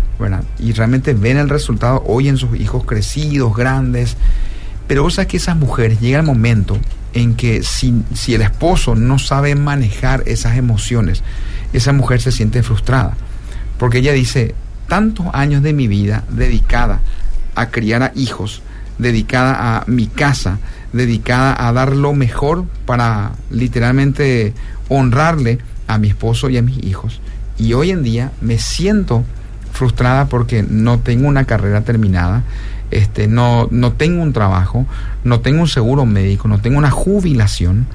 Y realmente ven el resultado hoy en sus hijos crecidos, grandes. Pero vos sabes que esas mujeres llega el momento en que si, si el esposo no sabe manejar esas emociones, esa mujer se siente frustrada. Porque ella dice, tantos años de mi vida dedicada a criar a hijos, dedicada a mi casa, dedicada a dar lo mejor para literalmente honrarle a mi esposo y a mis hijos. Y hoy en día me siento frustrada porque no tengo una carrera terminada, este, no, no tengo un trabajo, no tengo un seguro médico, no tengo una jubilación,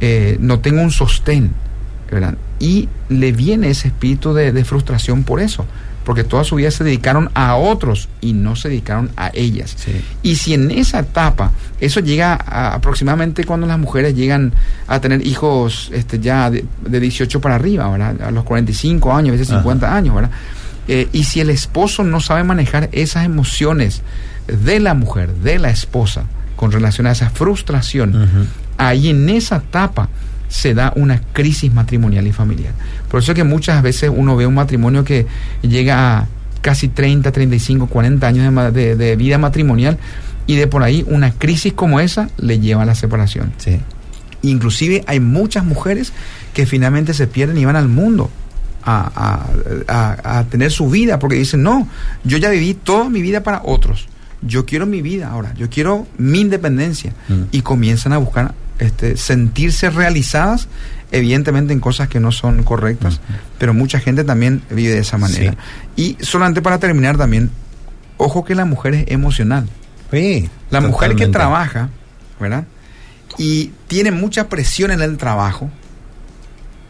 eh, no tengo un sostén. ¿verdad? Y le viene ese espíritu de, de frustración por eso porque toda su vida se dedicaron a otros y no se dedicaron a ellas. Sí. Y si en esa etapa, eso llega a, aproximadamente cuando las mujeres llegan a tener hijos este, ya de, de 18 para arriba, ¿verdad? A los 45 años, a veces 50 años, ¿verdad? Eh, y si el esposo no sabe manejar esas emociones de la mujer, de la esposa, con relación a esa frustración, ahí en esa etapa se da una crisis matrimonial y familiar. Por eso es que muchas veces uno ve un matrimonio que llega a casi 30, 35, 40 años de, de- de vida matrimonial y de por ahí una crisis como esa le lleva a la separación. Sí. Inclusive hay muchas mujeres que finalmente se pierden y van al mundo a, a- a- a tener su vida porque dicen, no, yo ya viví toda mi vida para otros. Yo quiero mi vida ahora, yo quiero mi independencia. Mm. Y comienzan a buscar este, sentirse realizadas, evidentemente en cosas que no son correctas, pero mucha gente también vive de esa manera. Y solamente para terminar también, ojo que la mujer es emocional. Sí, La mujer que trabaja, ¿verdad? Y tiene mucha presión en el trabajo,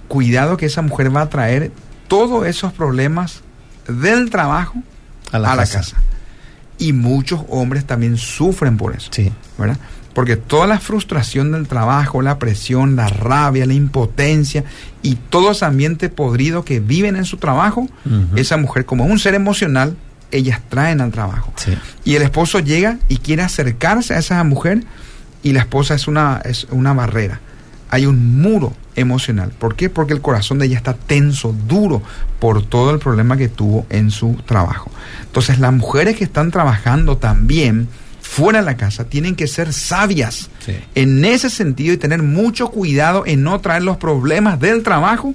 cuidado que esa mujer va a traer todos esos problemas del trabajo A la casa. casa. Y muchos hombres también sufren por eso, Sí. ¿verdad? Porque toda la frustración del trabajo, la presión, la rabia, la impotencia y todo ese ambiente podrido que viven en su trabajo, esa mujer como es un ser emocional, ellas traen al trabajo. Sí. Y el esposo llega y quiere acercarse a esa mujer y la esposa es una, es una barrera. Hay un muro emocional. ¿Por qué? Porque el corazón de ella está tenso, duro, por todo el problema que tuvo en su trabajo. Entonces las mujeres que están trabajando también fuera de la casa tienen que ser sabias Sí. en ese sentido y tener mucho cuidado en no traer los problemas del trabajo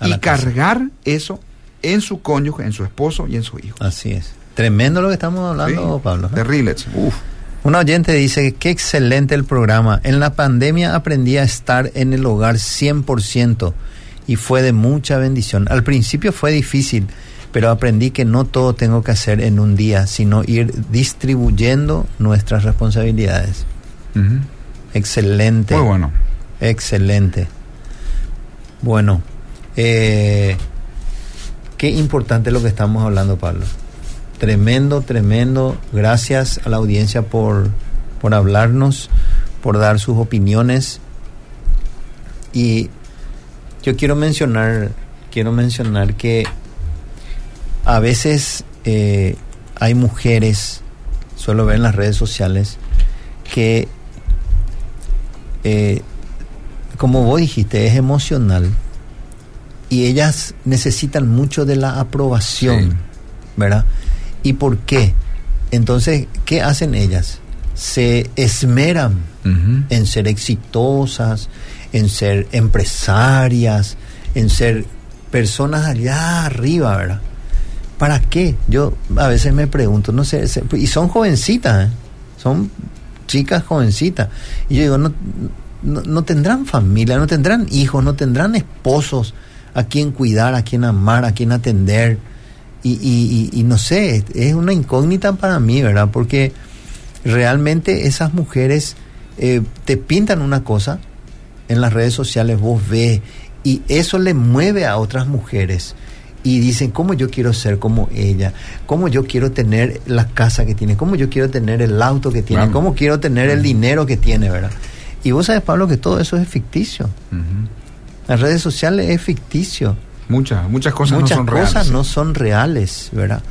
A y casa. cargar eso en su cónyuge, en su esposo y en su hijo. Así es. Tremendo lo que estamos hablando, Sí, Pablo. ¿eh? Terrible. Uf. Un oyente dice, qué excelente el programa. En la pandemia aprendí a estar en el hogar 100% y fue de mucha bendición. Al principio fue difícil, pero aprendí que no todo tengo que hacer en un día, sino ir distribuyendo nuestras responsabilidades. Excelente. Muy bueno. Excelente. Bueno, eh, qué importante lo que estamos hablando, Pablo. Tremendo, tremendo. Gracias a la audiencia por, por hablarnos, por dar sus opiniones. Y yo quiero mencionar, quiero mencionar que a veces eh, hay mujeres, suelo ver en las redes sociales, que eh, como vos dijiste, es emocional y ellas necesitan mucho de la aprobación, Sí. ¿verdad? ¿Y por qué? Entonces, ¿qué hacen ellas? Se esmeran en ser exitosas, en ser empresarias, en ser personas allá arriba, ¿verdad? ¿Para qué? Yo a veces me pregunto, no sé, y son jovencitas, ¿eh? son chicas jovencitas. Y yo digo, no, no, no tendrán familia, no tendrán hijos, no tendrán esposos a quien cuidar, a quien amar, a quien atender. Y, y- y- y no sé, es una incógnita para mí, ¿verdad? Porque realmente esas mujeres eh, te pintan una cosa en las redes sociales, vos ves, y eso le mueve a otras mujeres. Y dicen, ¿cómo yo quiero ser como ella? ¿Cómo yo quiero tener la casa que tiene? ¿Cómo yo quiero tener el auto que tiene? ¿Cómo quiero tener el dinero que tiene, verdad? Y vos sabes, Pablo, que todo eso es ficticio. Ujú. Las redes sociales es ficticio. Muchas, muchas cosas Muchas no son cosas reales. no son reales, ¿verdad?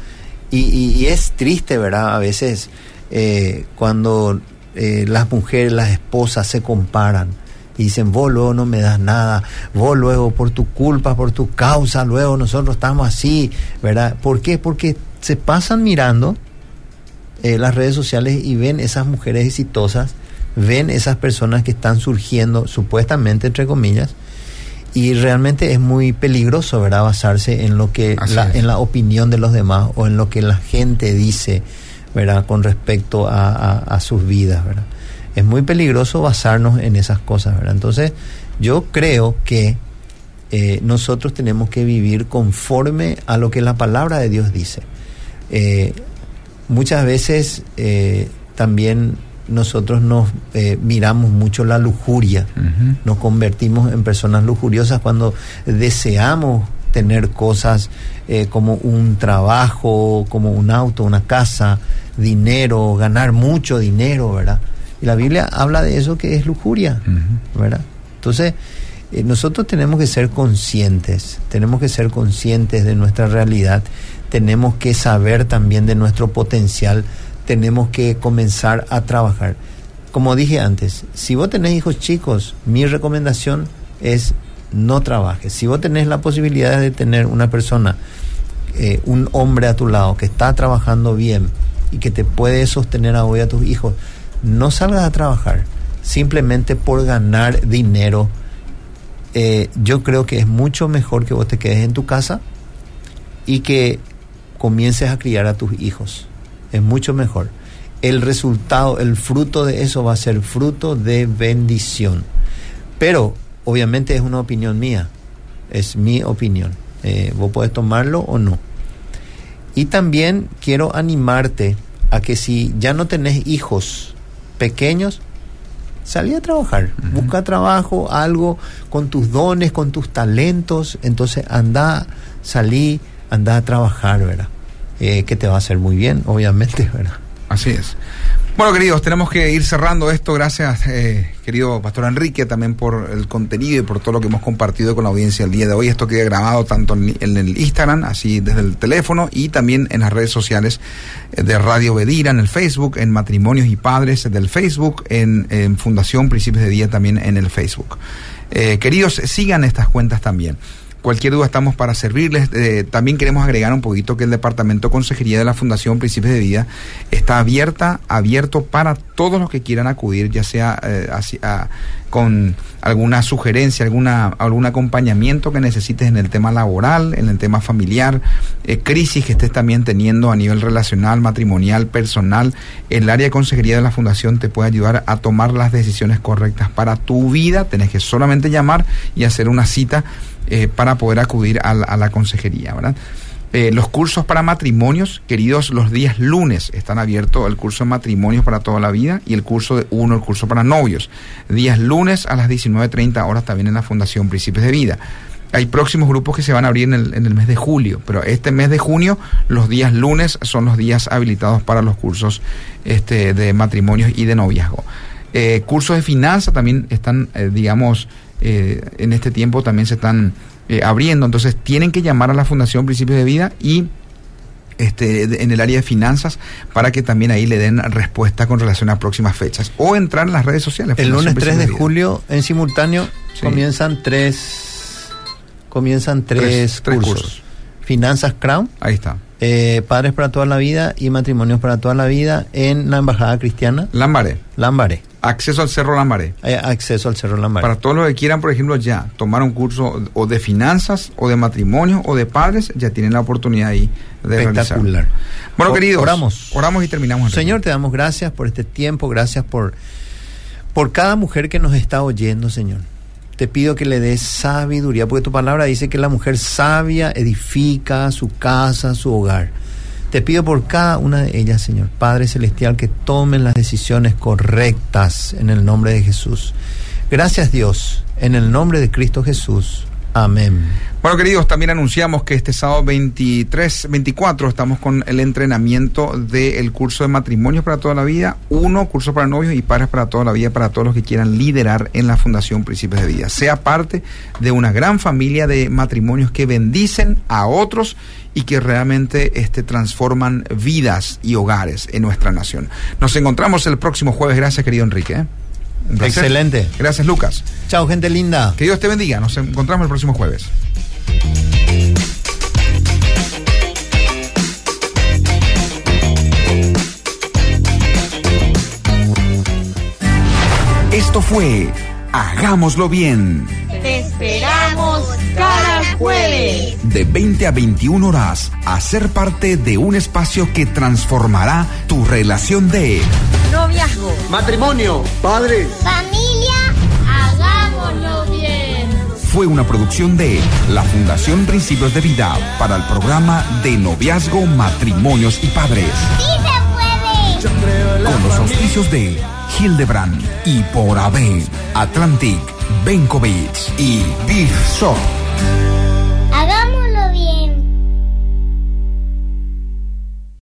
Y, y- y es triste, ¿verdad? A veces eh, cuando eh, las mujeres, las esposas se comparan y dicen, vos luego no me das nada, vos luego por tu culpa, por tu causa, luego nosotros estamos así, ¿verdad? ¿Por qué? Porque se pasan mirando eh, las redes sociales y ven esas mujeres exitosas, ven esas personas que están surgiendo, supuestamente, entre comillas, y realmente es muy peligroso, ¿verdad? Basarse en lo que, la, en la opinión de los demás o en lo que la gente dice, ¿verdad? Con respecto a, a- a sus vidas, ¿verdad? Es muy peligroso basarnos en esas cosas, ¿verdad? Entonces, yo creo que eh, nosotros tenemos que vivir conforme a lo que la palabra de Dios dice. Eh, muchas veces eh, también nosotros nos miramos mucho la lujuria, nos convertimos en personas lujuriosas cuando deseamos tener cosas como un trabajo, como un auto, una casa, dinero, ganar mucho dinero, ¿verdad? Y la Biblia habla de eso que es lujuria. ¿verdad? Entonces, eh, nosotros tenemos que ser conscientes, tenemos que ser conscientes de nuestra realidad, tenemos que saber también de nuestro potencial, tenemos que comenzar a trabajar. Como dije antes, si vos tenés hijos chicos, mi recomendación es no trabajes. Si vos tenés la posibilidad de tener una persona, eh, un hombre a tu lado que está trabajando bien y que te puede sostener a hoy a tus hijos, no salgas a trabajar simplemente por ganar dinero. Eh, yo creo que es mucho mejor que vos te quedes en tu casa y que comiences a criar a tus hijos. Es mucho mejor. El resultado, el fruto de eso va a ser fruto de bendición. Pero obviamente es una opinión mía. Es mi opinión. Eh, vos podés tomarlo o no. Y también quiero animarte a que si ya no tenés hijos pequeños, salí a trabajar, busca trabajo, algo con tus dones, con tus talentos, entonces anda, salí, anda a trabajar, ¿verdad? Eh, que te va a hacer muy bien, obviamente, ¿verdad? Así es. Bueno, queridos, tenemos que ir cerrando esto. Gracias, eh, querido Pastor Enrique, también por el contenido y por todo lo que hemos compartido con la audiencia el día de hoy. Esto queda grabado tanto en, el Instagram, así desde el teléfono, y también en las redes sociales eh, de Radio Bedira, en el Facebook, en Matrimonios y Padres del Facebook, en, en Fundación Principios de Día también en el Facebook. Eh, queridos, sigan estas cuentas también. Cualquier duda estamos para servirles. Eh, también queremos agregar un poquito que el Departamento de Consejería de la Fundación Principios de Vida está abierta, abierto para todos los que quieran acudir, ya sea eh, así, a- con alguna sugerencia, alguna, algún acompañamiento que necesites en el tema laboral, en el tema familiar, eh, crisis que estés también teniendo a nivel relacional, matrimonial, personal. El área de consejería de la Fundación te puede ayudar a tomar las decisiones correctas para tu vida. Tenés que solamente llamar y hacer una cita eh, para poder acudir a la, a la consejería, ¿verdad? Eh, los cursos para matrimonios, queridos, los días lunes están abiertos el curso de matrimonios para toda la vida y el curso de uno, el curso para novios. Días lunes a las 19.30 horas también en la Fundación Principios de Vida. Hay próximos grupos que se van a abrir en el, en el mes de julio, pero este mes de junio, los días lunes son los días habilitados para los cursos este, de matrimonios y de noviazgo. Eh, cursos de finanzas también están, eh, digamos, eh, en este tiempo también se están eh, abriendo, entonces tienen que llamar a la Fundación Principios de Vida y este, en el área de finanzas para que también ahí le den respuesta con relación a próximas fechas o entrar en las redes sociales. El lunes 3 Principios de julio, en simultáneo, Sí. comienzan tres, comienzan tres, Tres- tres cursos. cursos. Finanzas Crown, Ahí está. Eh, Padres para toda la vida y Matrimonios para toda la vida en la Embajada Cristiana Lambaré. Lambaré. Acceso al Cerro Lambaré. Hay acceso al Cerro Lambaré. Para todos los que quieran, por ejemplo, ya tomar un curso o de finanzas, o de matrimonio, o de padres, ya tienen la oportunidad ahí de Espectacular. realizarlo. Bueno, O- queridos, oramos. Oramos y terminamos. Señor, te damos gracias por este tiempo, gracias por, por cada mujer que nos está oyendo, Señor. Te pido que le des sabiduría, porque tu palabra dice que la mujer sabia edifica su casa, su hogar. Te pido por cada una de ellas, Señor, Padre Celestial, que tomen las decisiones correctas en el nombre de Jesús. Gracias Dios, en el nombre de Cristo Jesús. Amén. Bueno, queridos, también anunciamos que este sábado 23, 24 estamos con el entrenamiento del curso de matrimonios para toda la vida, uno, curso para novios y padres para toda la vida, para todos los que quieran liderar en la Fundación Principios de Vida. Sea parte de una gran familia de matrimonios que bendicen a otros y que realmente este, transforman vidas y hogares en nuestra nación. Nos encontramos el próximo jueves. Gracias, querido Enrique. Excelente. Gracias, Lucas. Chao, gente linda. Que Dios te bendiga. Nos encontramos el próximo jueves. Esto fue Hagámoslo bien. Te esperamos cada jueves. De 20 a 21 horas, a ser parte de un espacio que transformará tu relación de Noviazgo. Matrimonio. Padres. Familia, Hagámoslo bien. fue una producción de la Fundación Principios de Vida para el programa de noviazgo, matrimonios y padres. sí se puede. Con los auspicios de Hildebrand y por AB, Atlantic, Benkovic y Big Shop.